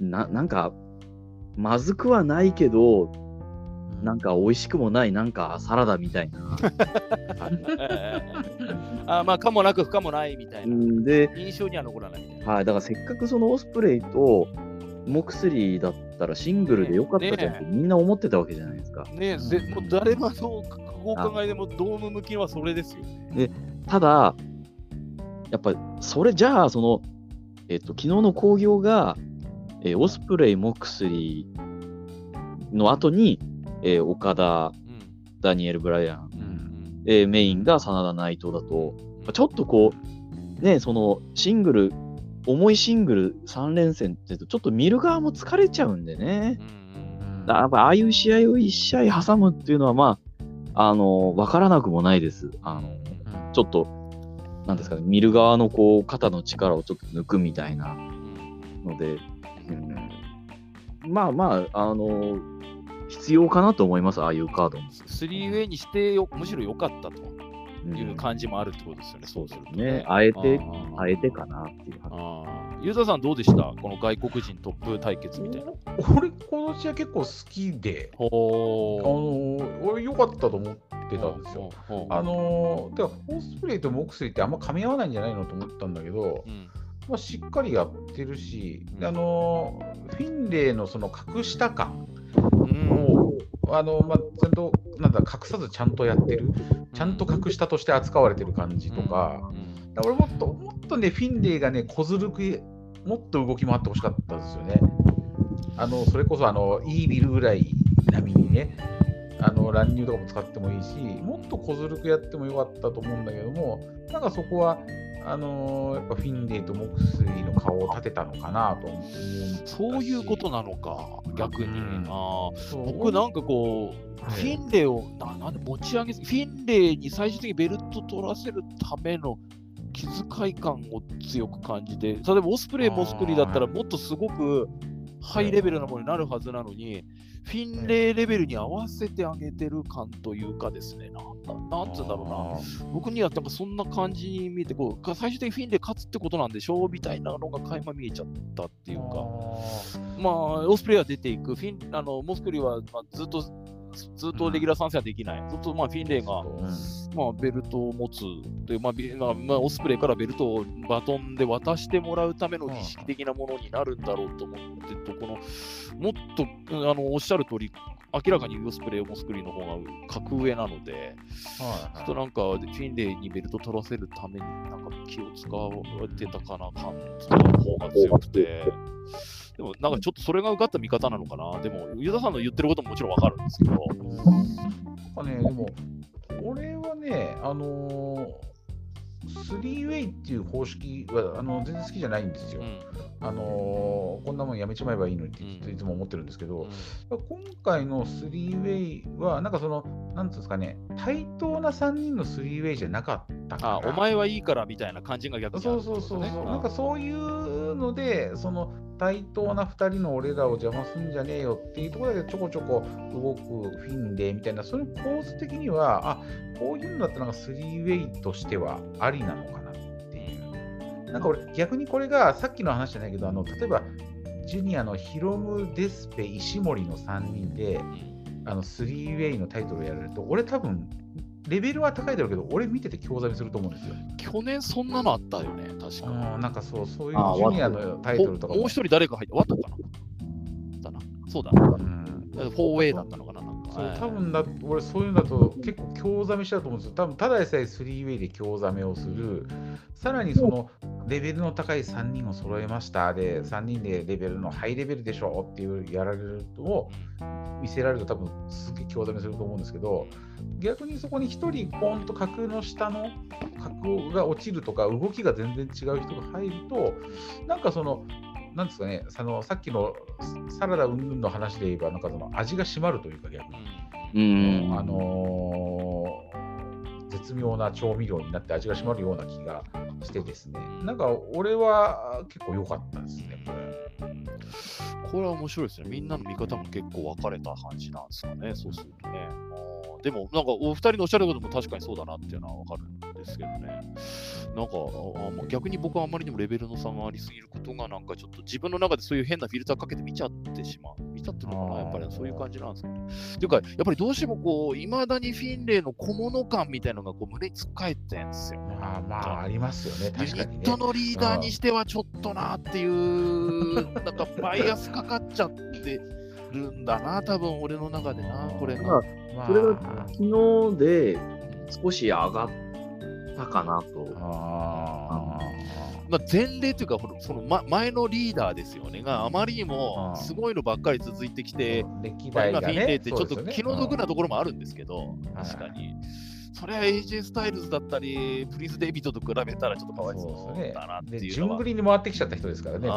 ななんか、まずくはないけど、なんか美味しくもない、なんかサラダみたいな。*laughs* あまあ、かもなく不可もないみたいな。で、印象には残らない。はい、だからせっかくそのオスプレイと、モクスリーだったらシングルでよかったじゃんってみんな思ってたわけじゃないですか。ねえ、もう誰もそうお考えでもドーム向きはそれですよ、ね。でただ、やっぱそれじゃあ、その、えっと、昨日の興行が、えー、オスプレイ、モクスリーの後に、えー、岡田、うん、ダニエル・ブライアン、うん、えー、メインが真田内藤だと、ちょっとこう、ね、そのシングル重いシングル3連戦ってちょっと見る側も疲れちゃうんでね。やっぱああいう試合を1試合挟むっていうのは、まあ、あの、わからなくもないです。あの、ちょっと、なんですかね、見る側のこう、肩の力をちょっと抜くみたいなので、うん、まあまあ、あの、必要かなと思います、ああいうカードも。3ウにしてよ、むしろ良かったと。いう感じもあるってことですよね、うん、そうするとね。ね。あえて、あえてかなっていうユーザーさんどうでした？この外国人トップ対決みたいな。俺、この試合結構好きで、あの俺良かったと思ってたんですよ。あのでは、ホースプレイとモクスリーってあんま噛み合わないんじゃないのと思ったんだけど、うん。まあ、しっかりやってるし、うん、あのフィンレイのその隠した感を、うん、あのまあ、ちゃんとなんだ隠さずちゃんとやってる、ちゃんと隠したとして扱われてる感じとか、うん、俺もっともっとね、フィンレイがね、小ずるく、もっと動き回ってほしかったですよね。あのそれこそあのイービルぐらい並みにね、あの乱入とかも使ってもいいし、もっと小ずるくやってもよかったと思うんだけども、なんかそこは、あのー、やっぱフィンレイとモクスリーの顔を立てたのかなとそういうことなのか、逆に。うん、あ僕なんかこう、フィンレイをななんで持ち上げフィンレイに最終的にベルト取らせるための気遣い感を強く感じて、例えばオスプレイ、モスクリだったらもっとすごくハイレベルなものになるはずなのに、フィンレイレベルに合わせてあげてる感というかですね、なんだなんつうんだろうな、僕にはなんかそんな感じに見えてこう、最終的にフィンレイ勝つってことなんでしょうみたいなのが垣間見えちゃったっていうか、まあ、オスプレイは出ていく、フィンあのモスクリはまあずっとずっとレギュラー参戦はできない。ずっとまあフィンレイが、まあ、ベルトを持つ。で、まあ、まあ、オスプレイからベルトをバトンで渡してもらうための儀式的なものになるんだろうと思ってと、この、もっと、あの、おっしゃる通り、明らかにオスプレイ、オスクリーの方が格上なので、ちょっとなんかフィンレイにベルト取らせるためになんか気を使われてたかな感じの方が強くて。でもなんかちょっとそれが受かった見方なのかな。でも、ユダさんの言ってることももちろんわかるんですけど。なんかね、でも、俺はね、あのー、スリーウェイっていう方式はあの全然好きじゃないんですよ。うん。あのーこんなもんやめちまえばいいのにってうん。いつも思ってるんですけど、うん。今回のスリーウェイは、なんかその、なんていうんですかね、対等な3人のスリーウェイじゃなかったかな。あお前はいいからみたいな感じが逆にあるそうそうそうそう、なんかそういうので、その対等な2人の俺らを邪魔すんじゃねえよっていうところでちょこちょこ動くフィンレイみたいな、そういう構図的には、あこういうのだったらなんかスリーウェイとしてはありなのかなっていう。なんか俺、逆にこれがさっきの話じゃないけど、あの例えば、ジュニアのヒロム、デスペ、石森の3人で、あのスリーウェイのタイトルをやられると、俺多分、レベルは高いだろうけど、俺見てて興ざめすると思うんですよ。去年そんなのあったよね、確か。うん、なんかそう、そういうジュニアのタイトルとかもう一人誰か入って、わったかな？だな。そうだな。うんフォーウェイだったのそうはい。多分だ俺、そういうのだと結構興ざめしちゃうと思うんですよ。多分ただでさえスリーウェイで興ざめをする、さらにそのレベルの高い3人を揃えました。で、3人でレベルのハイレベルでしょっていうやられると見せられると多分すげえ興ざめすると思うんですけど、逆にそこに1人ポンと格の下の格が落ちるとか、動きが全然違う人が入ると、なんかその、なんですかね、そのさっきのサラダうんぬんの話で言えば、なんかその味が締まるというか、逆に。うん。あのー絶妙な調味料になって味が締まるような気がしてですね、なんか俺は結構良かったですね、これ。これは面白いですね。みんなの見方も結構分かれた感じなんですかね、そうするとね。でも、なんかお二人のおっしゃることも確かにそうだなっていうのは分かるんですけどね。なんか、あまあ逆に僕はあまりにもレベルの差がありすぎることが、なんかちょっと自分の中でそういう変なフィルターかけて見ちゃってしまう。見ちゃってるのかな、やっぱりそういう感じなんですかね。っていうか、やっぱりどうしてもこう、いまだにフィンレイの小物感みたいなのがこう胸につっかえてんですよ。まあまあ、ありますよね、ユ確かにねニット。のリーダーにしてはちょっとなっていう、なんかバイアスかかっちゃってるんだな、多分俺の中でな、これが。まあそれが昨日で少し上がったかなと。あまあ、前例というか、その、ま、前のリーダーですよね、があまりにもうんすごいのばっかり続いてきて、ー歴代がね。フィンレイってちょっと気の毒なところもあるんですけど、ん確かに。それは AJ スタイルズだったり、プリンス・デイビッドと比べたらちょっとかわいそうだなっていう。順繰りに回ってきちゃった人ですからね、ね。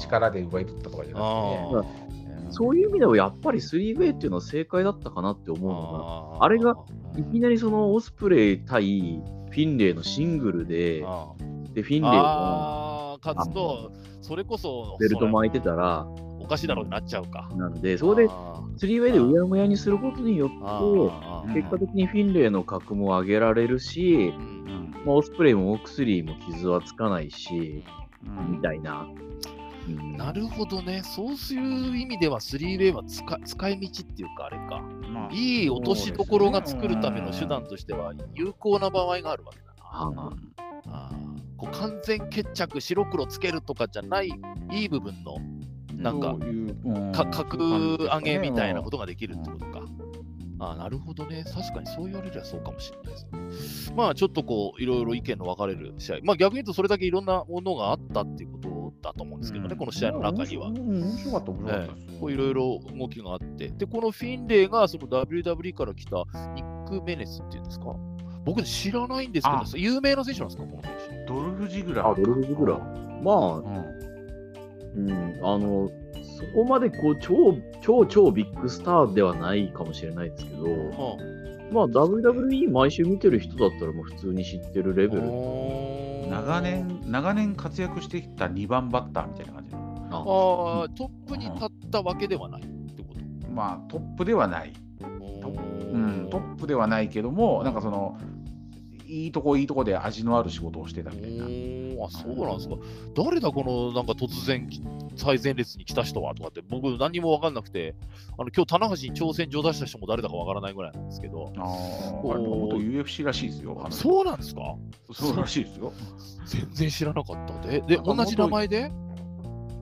力で奪い取ったとかじゃなくあてね。うん。そういう意味ではやっぱり 3way っていうのは正解だったかなって思うのが、ああれがうんいきなりそのオスプレイ対フィンレイのシングルで、あでフィンレイがああ、勝つと、それこそ、ベルト巻いてたら、おかしいだろうになっちゃうか。なんで、それであ 3way でうやむやにすることによって、結果的にフィンレイの格も上げられるし、うんうん。まあ、オスプレイもオークスリーも傷はつかないし、うん。みたいな。うんなるほどね。そういう意味では 3way は使使い道っていうか、あれか。まあいい落としどころが作るための手段としては有効な場合があるわけだな。あああーこう完全決着、白黒つけるとかじゃない、いい部分のなんかそういううんか格上げみたいなこととができるってことか。あーなるほどね。確かにそう言われりゃそうかもしれないですね。まあちょっとこう、いろいろ意見の分かれる試合。まあ逆に言うとそれだけいろんなものがあったっていうことだと思うんですけどね、この試合の中には。うん面白かった、面白かったですよこういろいろ動きがあって。で、このフィンレイがその WWE から来たニック・メネスっていうんですか？僕知らないんですけあど、有名な選手なんですか、この選手。ドルフ・ジグラー。あドルフジグラまあ、うんうん、あの、そこまでこう超、超超ビッグスターではないかもしれないですけど、まあ WWE 毎週見てる人だったらもう普通に知ってるレベル。長年、長年活躍してきた2番バッターみたいな感じの。ああ、トップに立ったわけではないってこと？まあ、トップではない。うん、トップではないけども、なんかその、いいとこいいとこで味のある仕事をしてたみたいな。あ、そうなんですか。誰だ、このなんか突然き最前列に来た人はとかって、僕、何も分かんなくて、あの今日棚橋に挑戦状出した人も誰だか分からないぐらいなんですけど、ああ、元 UFC らしいですよ。そうなんですか？そうらしいですよ。全然知らなかった。で、で同じ名前で？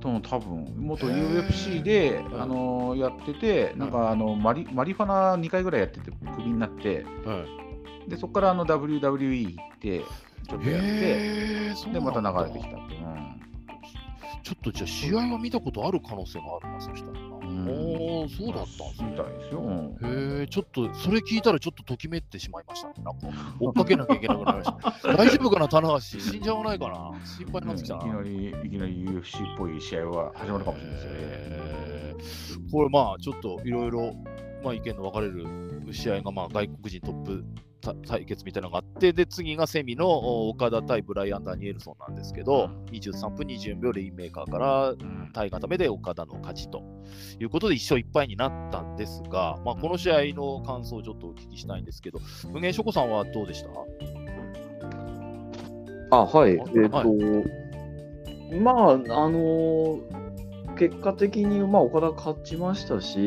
多分元 UFC で、うんあのやってて、なんかあのマリマリファナ2回ぐらいやってて、クビになって、はいでそこからあの WWE 行って、ちょっとやって、で、また流れてきたっていう。ちょっとじゃあ試合は見たことある可能性があるな、そしたらおお、そうだったんですねみたいですよ。うんへえ、ちょっと、それ聞いたらちょっとときめってしまいましたね。なんか、*laughs* 追っかけなきゃいけなくなりました。大丈夫かな、棚橋？死んじゃわないかな？心配になってきたな。いきなり、いきなり UFC っぽい試合は始まるかもしれないですよね。これまあちょっといろいろまあ意見の分かれる試合がまあ外国人トップた対決みたいなのがあってで次がセミのお岡田対ブライアン・ダニエルソンなんですけど、23分24秒レインメーカーからうん。対固めで岡田の勝ちということで1勝1敗になったんですが、まあ、この試合の感想をちょっとお聞きしたいんですけど無限ショコさんはどうでした？あ、はい。えっ、はい。と、まあ、あのー結果的に、まあ、岡田勝ちましたし、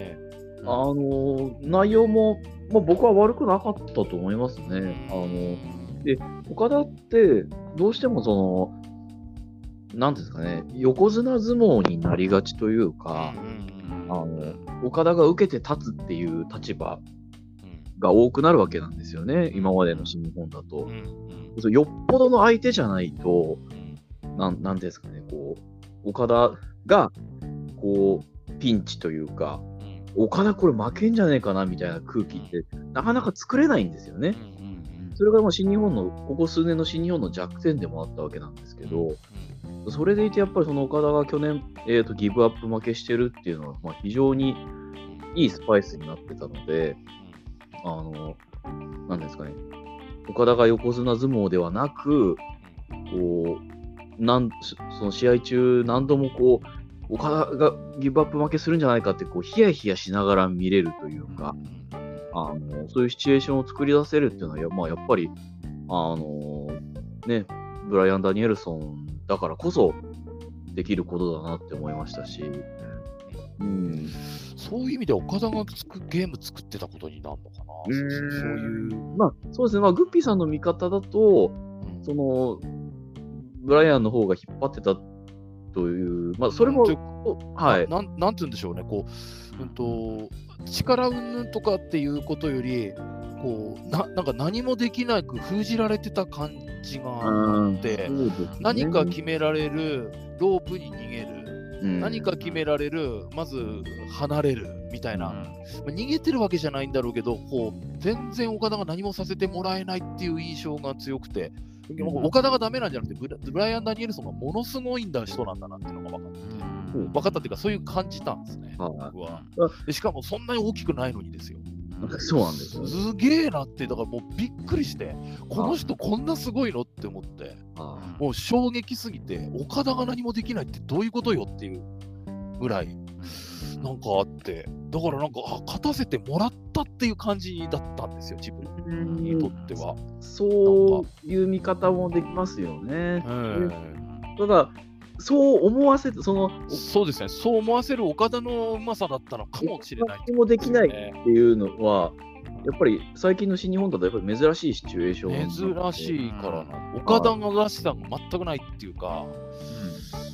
ねあのー内容も、まあ、僕は悪くなかったと思いますね。あの岡田って、どうしてもその、なんていうんですかね、横綱相撲になりがちというか、あの岡田が受けて立つっていう立場が多くなるわけなんですよね、今までの新日本だと。よっぽどの相手じゃないと、なんなんていうんですかね、こう、岡田が、こう、ピンチというか、岡田これ負けんじゃねえかなみたいな空気って、なかなか作れないんですよね。それがもう新日本の、ここ数年の新日本の弱点でもあったわけなんですけど、それでいてやっぱりその岡田が去年、えー、とギブアップ負けしてるっていうのは、まあ、非常にいいスパイスになってたので、あの、なんですかね、岡田が横綱相撲ではなく、こう、なんその試合中、何度もこう、岡田がギブアップ負けするんじゃないかって、こう、ヒヤヒヤしながら見れるというか、あのそういうシチュエーションを作り出せるっていうのは、や,、まあ、やっぱり、あのね、ブライアン・ダニエルソンだからこそできることだなって思いましたし、うん、そういう意味で岡田がつくゲーム作ってたことになるのかなそういう。まあそうですね、まあ、グッピーさんの見方だと、うん。そのブライアンの方が引っ張ってたという、まあ、それも、うんはい、ななんなんて言うんでしょうね、こう、うんと、力云々とかっていうことより、こうななんか何もできなく封じられてた感じがあって、ね。何か決められる、ロープに逃げる、うん。何か決められる、まず離れるみたいな、まあ逃げてるわけじゃないんだろうけど、こう全然岡田が何もさせてもらえないっていう印象が強くて、岡田がダメなんじゃなくてブラ、ブライアン・ダニエルソンがものすごいんだ人なんだなっていうのが分かって、うん。分かったっていうか、そういう感じたんですね、はい。僕は。あ。でしかもそんなに大きくないのにですよ。そうなんですよ。ね。すげえなって、だからもうびっくりして、この人こんなすごいのって思って、はもう衝撃すぎて、岡田が何もできないってどういうことよっていうぐらい、なんかあって、だからなんか、あ勝たせてもらったっていう感じだったんですよ、自分いにとっては。そういう見方もできますよね。えただ、そう思わせて、その、えそうですね、そう思わせる岡田のうまさだったのかもしれない。何もできないっねていうのは、やっぱり最近の新日本だとやっぱり珍しいシチュエーション。珍しいからな、岡田のらしさが全くないっていうか、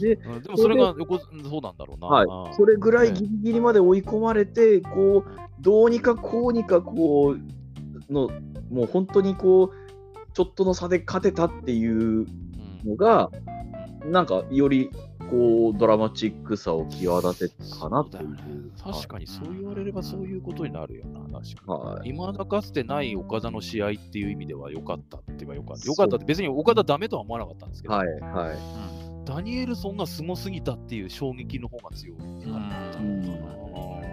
でうんでもそれが横そうなんだろうな。はいうんそれぐらいギリギリまで追い込まれて、こう、どうにかこうにかこう、の、もう本当にこう、ちょっとの差で勝てたっていううんのが、なんかよりこうドラマチックさを際立てたかなっていう。そうだよね確かにそう言われればそういうことになるよな、確かに。はい。今だかつてない岡田の試合っていう意味では良かったって言えば良かった。良かったって別に岡田ダメとは思わなかったんですけど、はい。はい。ダニエルソンがすごすぎたっていう衝撃の方が強い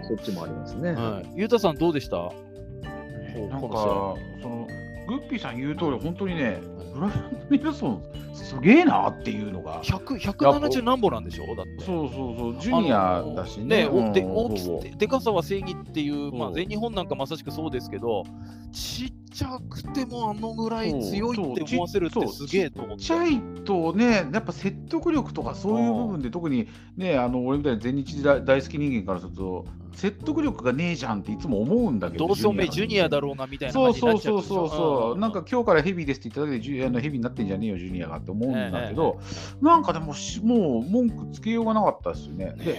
そっちもありますね。ゆうたさんどうでした？なんかこのそのグッピーさん言う通り本当にねブライアン・ニルソンすげえなっていうのが。100 170何本なんでしょ？だって。そうそうそう。ジュニアだしね。うん大きででかさは正義っていう、まあ、全日本なんかまさしくそうですけど、ちっちゃくてもあのぐらい強いって思わせるってすげえと思って。ちっちゃいとね、やっぱ説得力とかそういう部分で、特にね、あの俺みたいな全日大大好き人間からすると、説得力がねえじゃんっていつも思うんだけど、どうせおめえジュニアだろろうがみたいなそうそうそうそうそう、ん。なんか今日からヘビーですって言っただけでジュあのヘビーになってんじゃねえよ、ジュニアがっって思うんだけど、なんかでもし、もう文句つけようがなかったですよね。で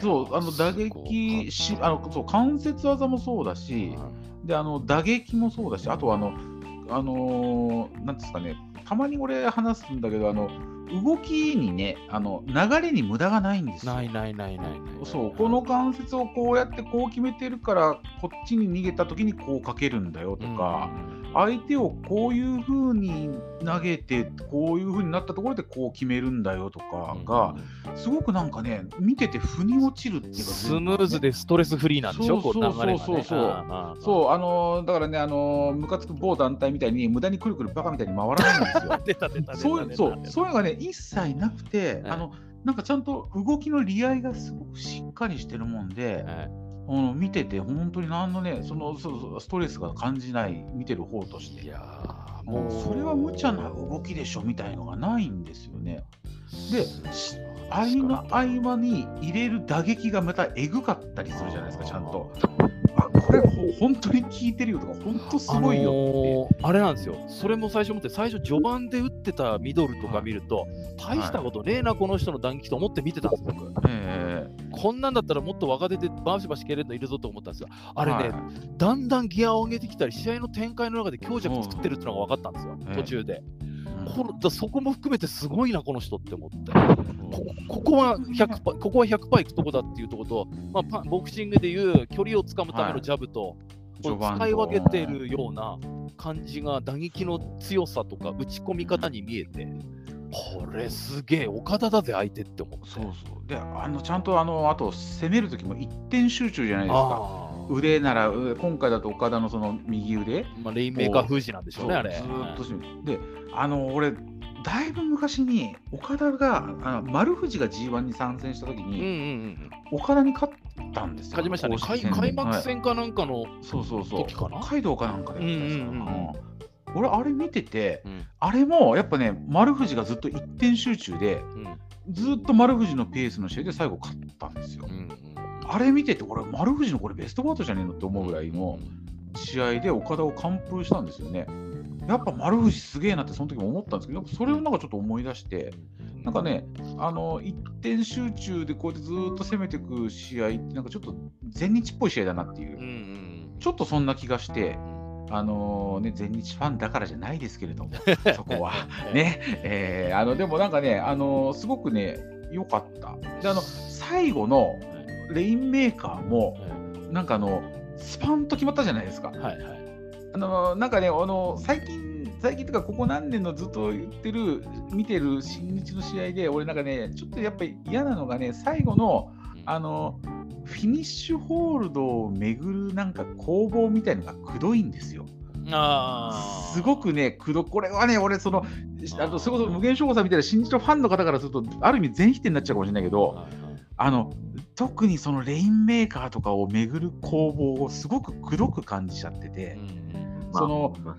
そうあの打撃しあのそう関節技もそうだし、であの打撃もそうだし、あとはあの、あのーなんですかね、たまに俺話すんだけど、あの動きにね、あの流れに無駄がないんですよ。ないないないないない。そうこの関節をこうやってこう決めてるからこっちに逃げた時にこうかけるんだよとか、相手をこういう風に投げてこういう風になったところでこう決めるんだよとかが、すごくなんかね見てて腑に落ちるっていうかスムーズでストレスフリーなんでしょ、そうそうそうそう。そう。ああそうあのーだからねあのームカつく某団体みたいに無駄にくるくるバカみたいに回らないんですよ。*laughs* そうそうそういうのがね一切なくて、はいあのなんかちゃんと動きの利合いがすごくしっかりしてるもんで、はいあの見てて本当に何のねそのそストレスが感じない見てる方として。いやーもう。それは無茶な動きでしょみたいのがないんですよね。でし合間合間に入れる打撃がまたえぐかったりするじゃないですかちゃんと。あこれほ本当に効いてるよとか本当すごいよって。あのーあれなんですよ、それも最初思って、最初、序盤で打ってたミドルとか見ると、大したことねえな、この人の打撃と思って見てたんですよ、僕。えこんなんだったらもっと若手でバシバシ蹴れるのいるぞと思ったんですよ。あれね、はいだんだんギアを上げてきたり、試合の展開の中で強弱作ってるってのが分かったんですよ、ええ途中で。うんこのだそこも含めてすごいな、この人って思って。こここは100%パここは100%いくとこだっていうところと、まあ、パボクシングでいう距離をつかむためのジャブと、こう使い分けてるような感じが打撃の強さとか打ち込み方に見えて、これすげえ、岡田だぜ、相手って思って。そうそう。であのちゃんとあのあと攻める時も一点集中じゃないですか。腕ならう今回だと岡田のその右腕？まあ、レインメーカー封じなんでしょうね、あれ。ずーっとしであの俺だいぶ昔に岡田があの丸藤が G1 に参戦した時うんうんに、うん。岡田に勝ったんですよ。勝ちましたね。開開幕はい戦かなんかの、そうそうそう。時かな？北海道かなんかでやんうんうんうん俺あれ見ててうんあれもやっぱね丸藤がずっと一点集中でうんずっと丸藤のペースの試合で最後勝ったんですよ。うんあれ見てて俺丸藤のこれベストバートじゃねえのって思うぐらいの試合で岡田を完封したんですよね。やっぱ丸藤すげえなってその時も思ったんですけどそれをなんかちょっと思い出してなんかねあの一点集中でこうやってずーっと攻めていく試合ってなんかちょっと全日っぽい試合だなっていう。ちょっとそんな気がしてう、んあのね、全日ファンだからじゃないですけれども、*laughs* そこは。*laughs* ね、えーあのでもなんかね、あのすごくね、良かった。で、あの最後のレインメーカーも、なんかあの、スパンと決まったじゃないですか。はいはい。あのなんかね、あの最近、最近とかここ何年のずっと言ってる、見てる新日の試合で、俺なんかね、ちょっとやっぱり嫌なのがね、最後の、あの、フィニッシュホールドを巡るなんか攻防みたいのがくどいんですよ。あーすごくね、くどこれはね、俺、その、あのそれこそ無限省吾さんみたいな新日のファンの方からすると、ある意味全否定になっちゃうかもしれないけど、あの特にそのレインメーカーとかを巡る攻防をすごくくどく感じちゃってて、そのまあ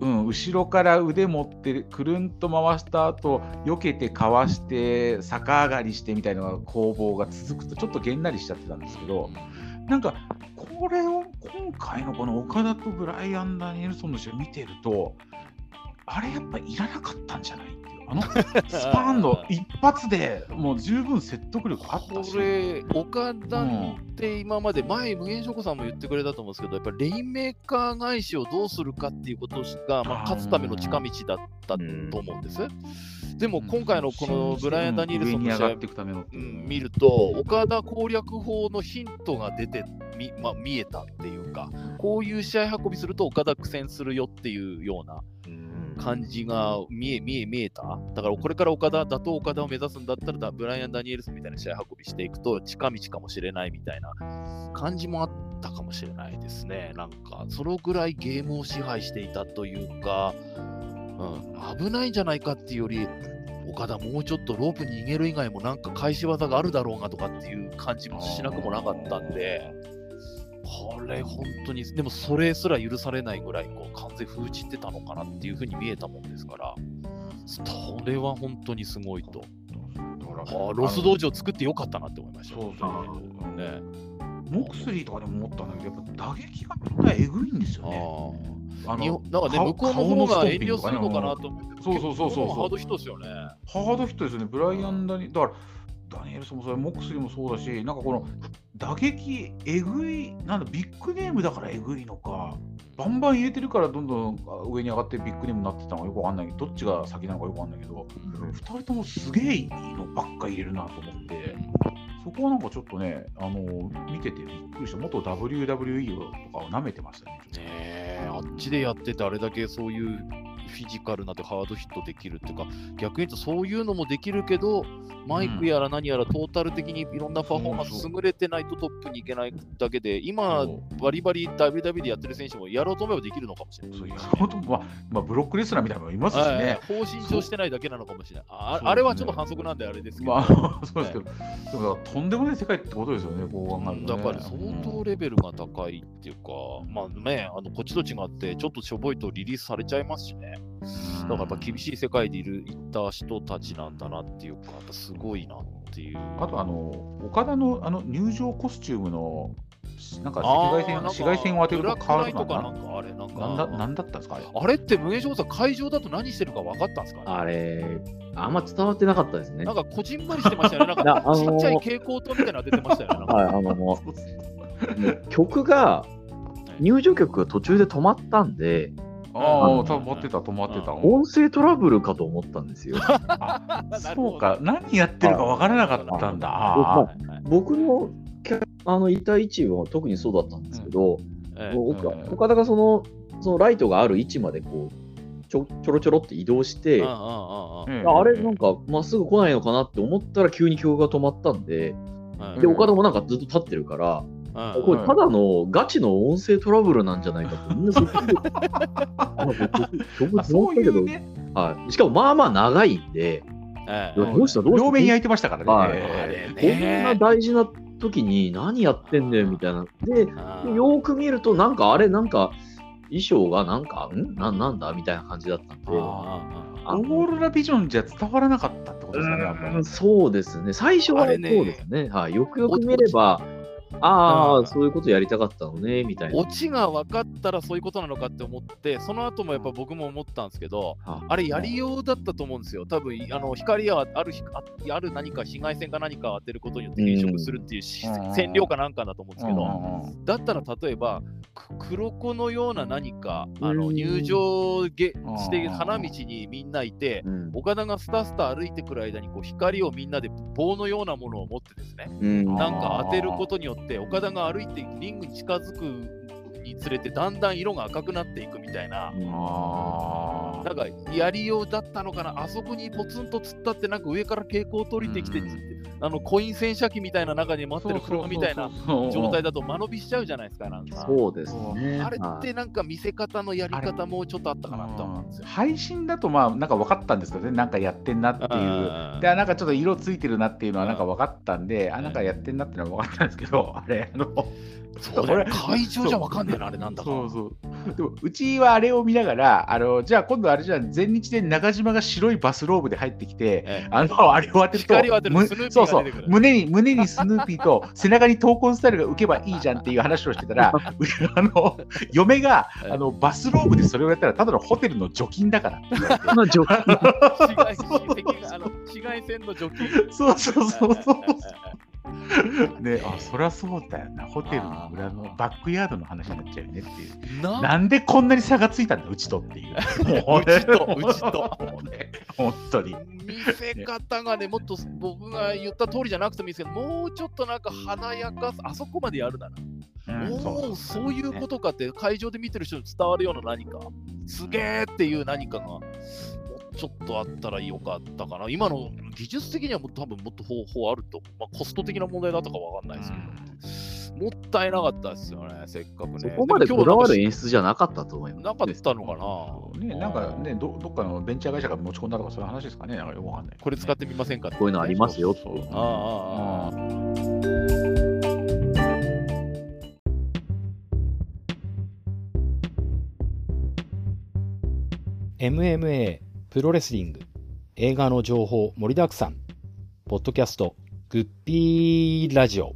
うん、後ろから腕持ってくるんと回した後避けてかわして逆上がりしてみたいな攻防が続くとちょっとげんなりしちゃってたんですけどなんかこれを今回のこの岡田とブライアン・ダニエルソンの試合見てるとあれやっぱいらなかったんじゃない？あの？*laughs* スパーンの一発でもう十分説得力あったしこ。れ、岡田って今まで、前、無限ショコさんも言ってくれたと思うんですけど、やっぱりレインメーカー返しをどうするかっていうことが、まあ、勝つための近道だったと思うんです。でも今回のこのブライアン・ダニエルソンの試合上に上がっていくためのってういうん見ると、岡田攻略法のヒントが出てみ、まあ、見えたっていうか、こういう試合運びすると岡田苦戦するよっていうような感じが見え見え見えた？だからこれから岡田、打倒岡田を目指すんだったら、ブライアン・ダニエルソンみたいな試合運びしていくと近道かもしれないみたいな感じもあったかもしれないですね。なんか、そのぐらいゲームを支配していたというか、うん、危ないんじゃないかっていうより、岡田もうちょっとロープ逃げる以外もなんか返し技があるだろうなとかっていう感じもしなくもなかったんで、これ本当に、でもそれすら許されないぐらいこう完全封じってたのかなっていうふうに見えたもんですから、それは本当にすごいと。あーロス道場作ってよかったなって思いました。そうそうね、モクスリーとかでも思ったんだけど、やっぱ打撃がみんなえぐいんですよね。あ日本なんかね、顔向こうの顔方が遠慮するのかなと思って、そうそうそうそうハードヒットですよね。ハードヒットですよね、ブライアン・ダニだから、ダニエルソンもそうだモックスリーもそうだし、なんかこの打撃、えぐい、なんだ、ビッグネームだからえぐいのか、バンバン入れてるからどんどん上に上がってビッグネームになってたのかよくわかんないけど、どっちが先なのかよくわかんないけど、2人ともすげえいいのばっか入れるなと思って、そこはなんかちょっとね、あの見ててびっくりした、元 WWE とかを舐めてましたね。ねえ、あっちでやっててあれだけそういうフィジカルなでハードヒットできるっていうか、逆に言うとそういうのもできるけど、マイクやら何やらトータル的にいろんなパフォーマンス優れてないとトップに行けないだけで、今そ、バリバリ WW でやってる選手もやろうと思えばできるのかもしれない。そういうことまあ、まあ、ブロックレスラーみたいなのもいますしはいね。方針上してないだけなのかもしれない。ああれはちょっと反則なんであれですけど。まあ、*laughs* そうですけど、でもとんでもない世界ってことですよね、こう考えると、ね。だから相当レベルが高いっていうか、まあね、あのこっちと違って、ちょっとしょぼいとリリースされちゃいますしね。だからやっぱ厳しい世界でいるいった人たちなんだなっていうか、すごいなっていう。あと、あの、岡田のあの入場コスチュームの、なんか赤外線、なんか紫外線を当てると変わるかかなんかあれ、なんか。ななんだなんだったんですか、あれ？あれって無限上さん、会場だと何してるか分かったんですか？ねあれ、あんま伝わってなかったですね。なんかこじんまりしてましたよね。なん *laughs* なあのーかちっちゃい蛍光灯みたいなの出てましたよね。はい、あの、*laughs* 曲が、入場曲が途中で止まったんで、ああ、うん止まってた、止まってた。音声トラブルかと思ったんですよ。*laughs* あそうか、何やってるか分からなかったんだ。ああはいはい僕のキャあのいた位置は特にそうだったんですけど、ええ。もううん。岡岡田がそのそのライトがある位置までこうちょちょろちょろって移動して、あれなんかまっすぐ来ないのかなって思ったら急に曲が止まったんで、うん。で岡田もなんかずっと立ってるから、うんこれただのガチの音声トラブルなんじゃないかってみんなそっちで曲けど、*laughs* はい、しかもまあまあ長いんで、ええどうしたどうした両面焼いてましたからね。こんな大事な時に何やってんねんみたいな。で、よーく見ると、なんかあれ、なんか衣装がなんか、ん？ななんだ？みたいな感じだったんで。ああオーロラビジョンじゃ伝わらなかったってことですかね、やっぱりうん。そうですね。最初はそうですね。はい。よくよく見れば、ああ、うん。そういうことやりたかったのね、みたいな。オチが分かったらそういうことなのかって思って、その後もやっぱ僕も思ったんですけど、はあれやりようだったと思うんですよ。多分あの光やあるひあある何か紫外線か何かを当てることによって変色するっていう染料かなんかだと思うんですけど、だったら例えばく黒子のような何かあのうん入場げしてうん花道にみんないて、うん。岡田がスタスタ歩いてくる間にこう光をみんなで棒のようなものを持ってですね、うん。なんか当てることによって岡田が歩いてリングに近づくにつれてだんだん色が赤くなっていくみたいな。なんかやりようだったのかな、あそこにポツンと突っ立って、なんか上から蛍光灯降りてきて、うんあのコイン洗車機みたいな中に待ってる車みたいな状態だと間延びしちゃうじゃないですか、なんか。そうですね。あれってはい。なんか見せ方のやり方もうちょっとあったかなと思うんですよ。配信だとまあなんか分かったんですけどねなんかやってんなっていう。うん。でなんかちょっと色ついてるなっていうのはなんか分かったんで、ん。あなんかやってんなっていうのは分かったんですけど *laughs* あれあのそ会場じゃわかんねえな、あれなんだか。そうそう。でもうちはあれを見ながらあのじゃあ今度あれじゃあ全日で中島が白いバスローブで入ってきてええ。あのあれを当てると光を当てるとむスヌーピーそうそう。胸に胸にスヌーピーと背中に闘魂スタイルが浮けばいいじゃんっていう話をしてたらあの嫁がええあのバスローブでそれをやったらただのホテルの除菌だからって言われて。まあ除紫外線あの *laughs* 紫外線の除菌。そうそうそうそうう。ね、あ、そりゃそうだよな。ホテルの裏のバックヤードの話になっちゃうよねっていう。ななんでこんなに差がついたんだ、うちとっていう。も *laughs* うちとうちともうね本当に。見せ方がね、もっと僕が言った通りじゃなくてもいいですけど、もうちょっとなんか華やかさ、あそこまでやるなら、うんもうそういうことかって会場で見てる人に伝わるような何か、すげえっていう何かが、ちょっとあったらよかったかな。今の技術的にはもう多分もっと方法あると、まあ、コスト的な問題だったかわかんないですけど、もったいなかったですよね、せっかくね。そこまでこだわるで演出じゃなかったと思います。なんかったのかな。ね、なんかねど、どっかのベンチャー会社が持ち込んだとかそういう話ですかね、なんかよくわかんない。これ使ってみませんかって。こういうのありますよそうそうああああああ MMA プロレスリング映画の情報盛りだくさん。ポッドキャストグッピーラジオ。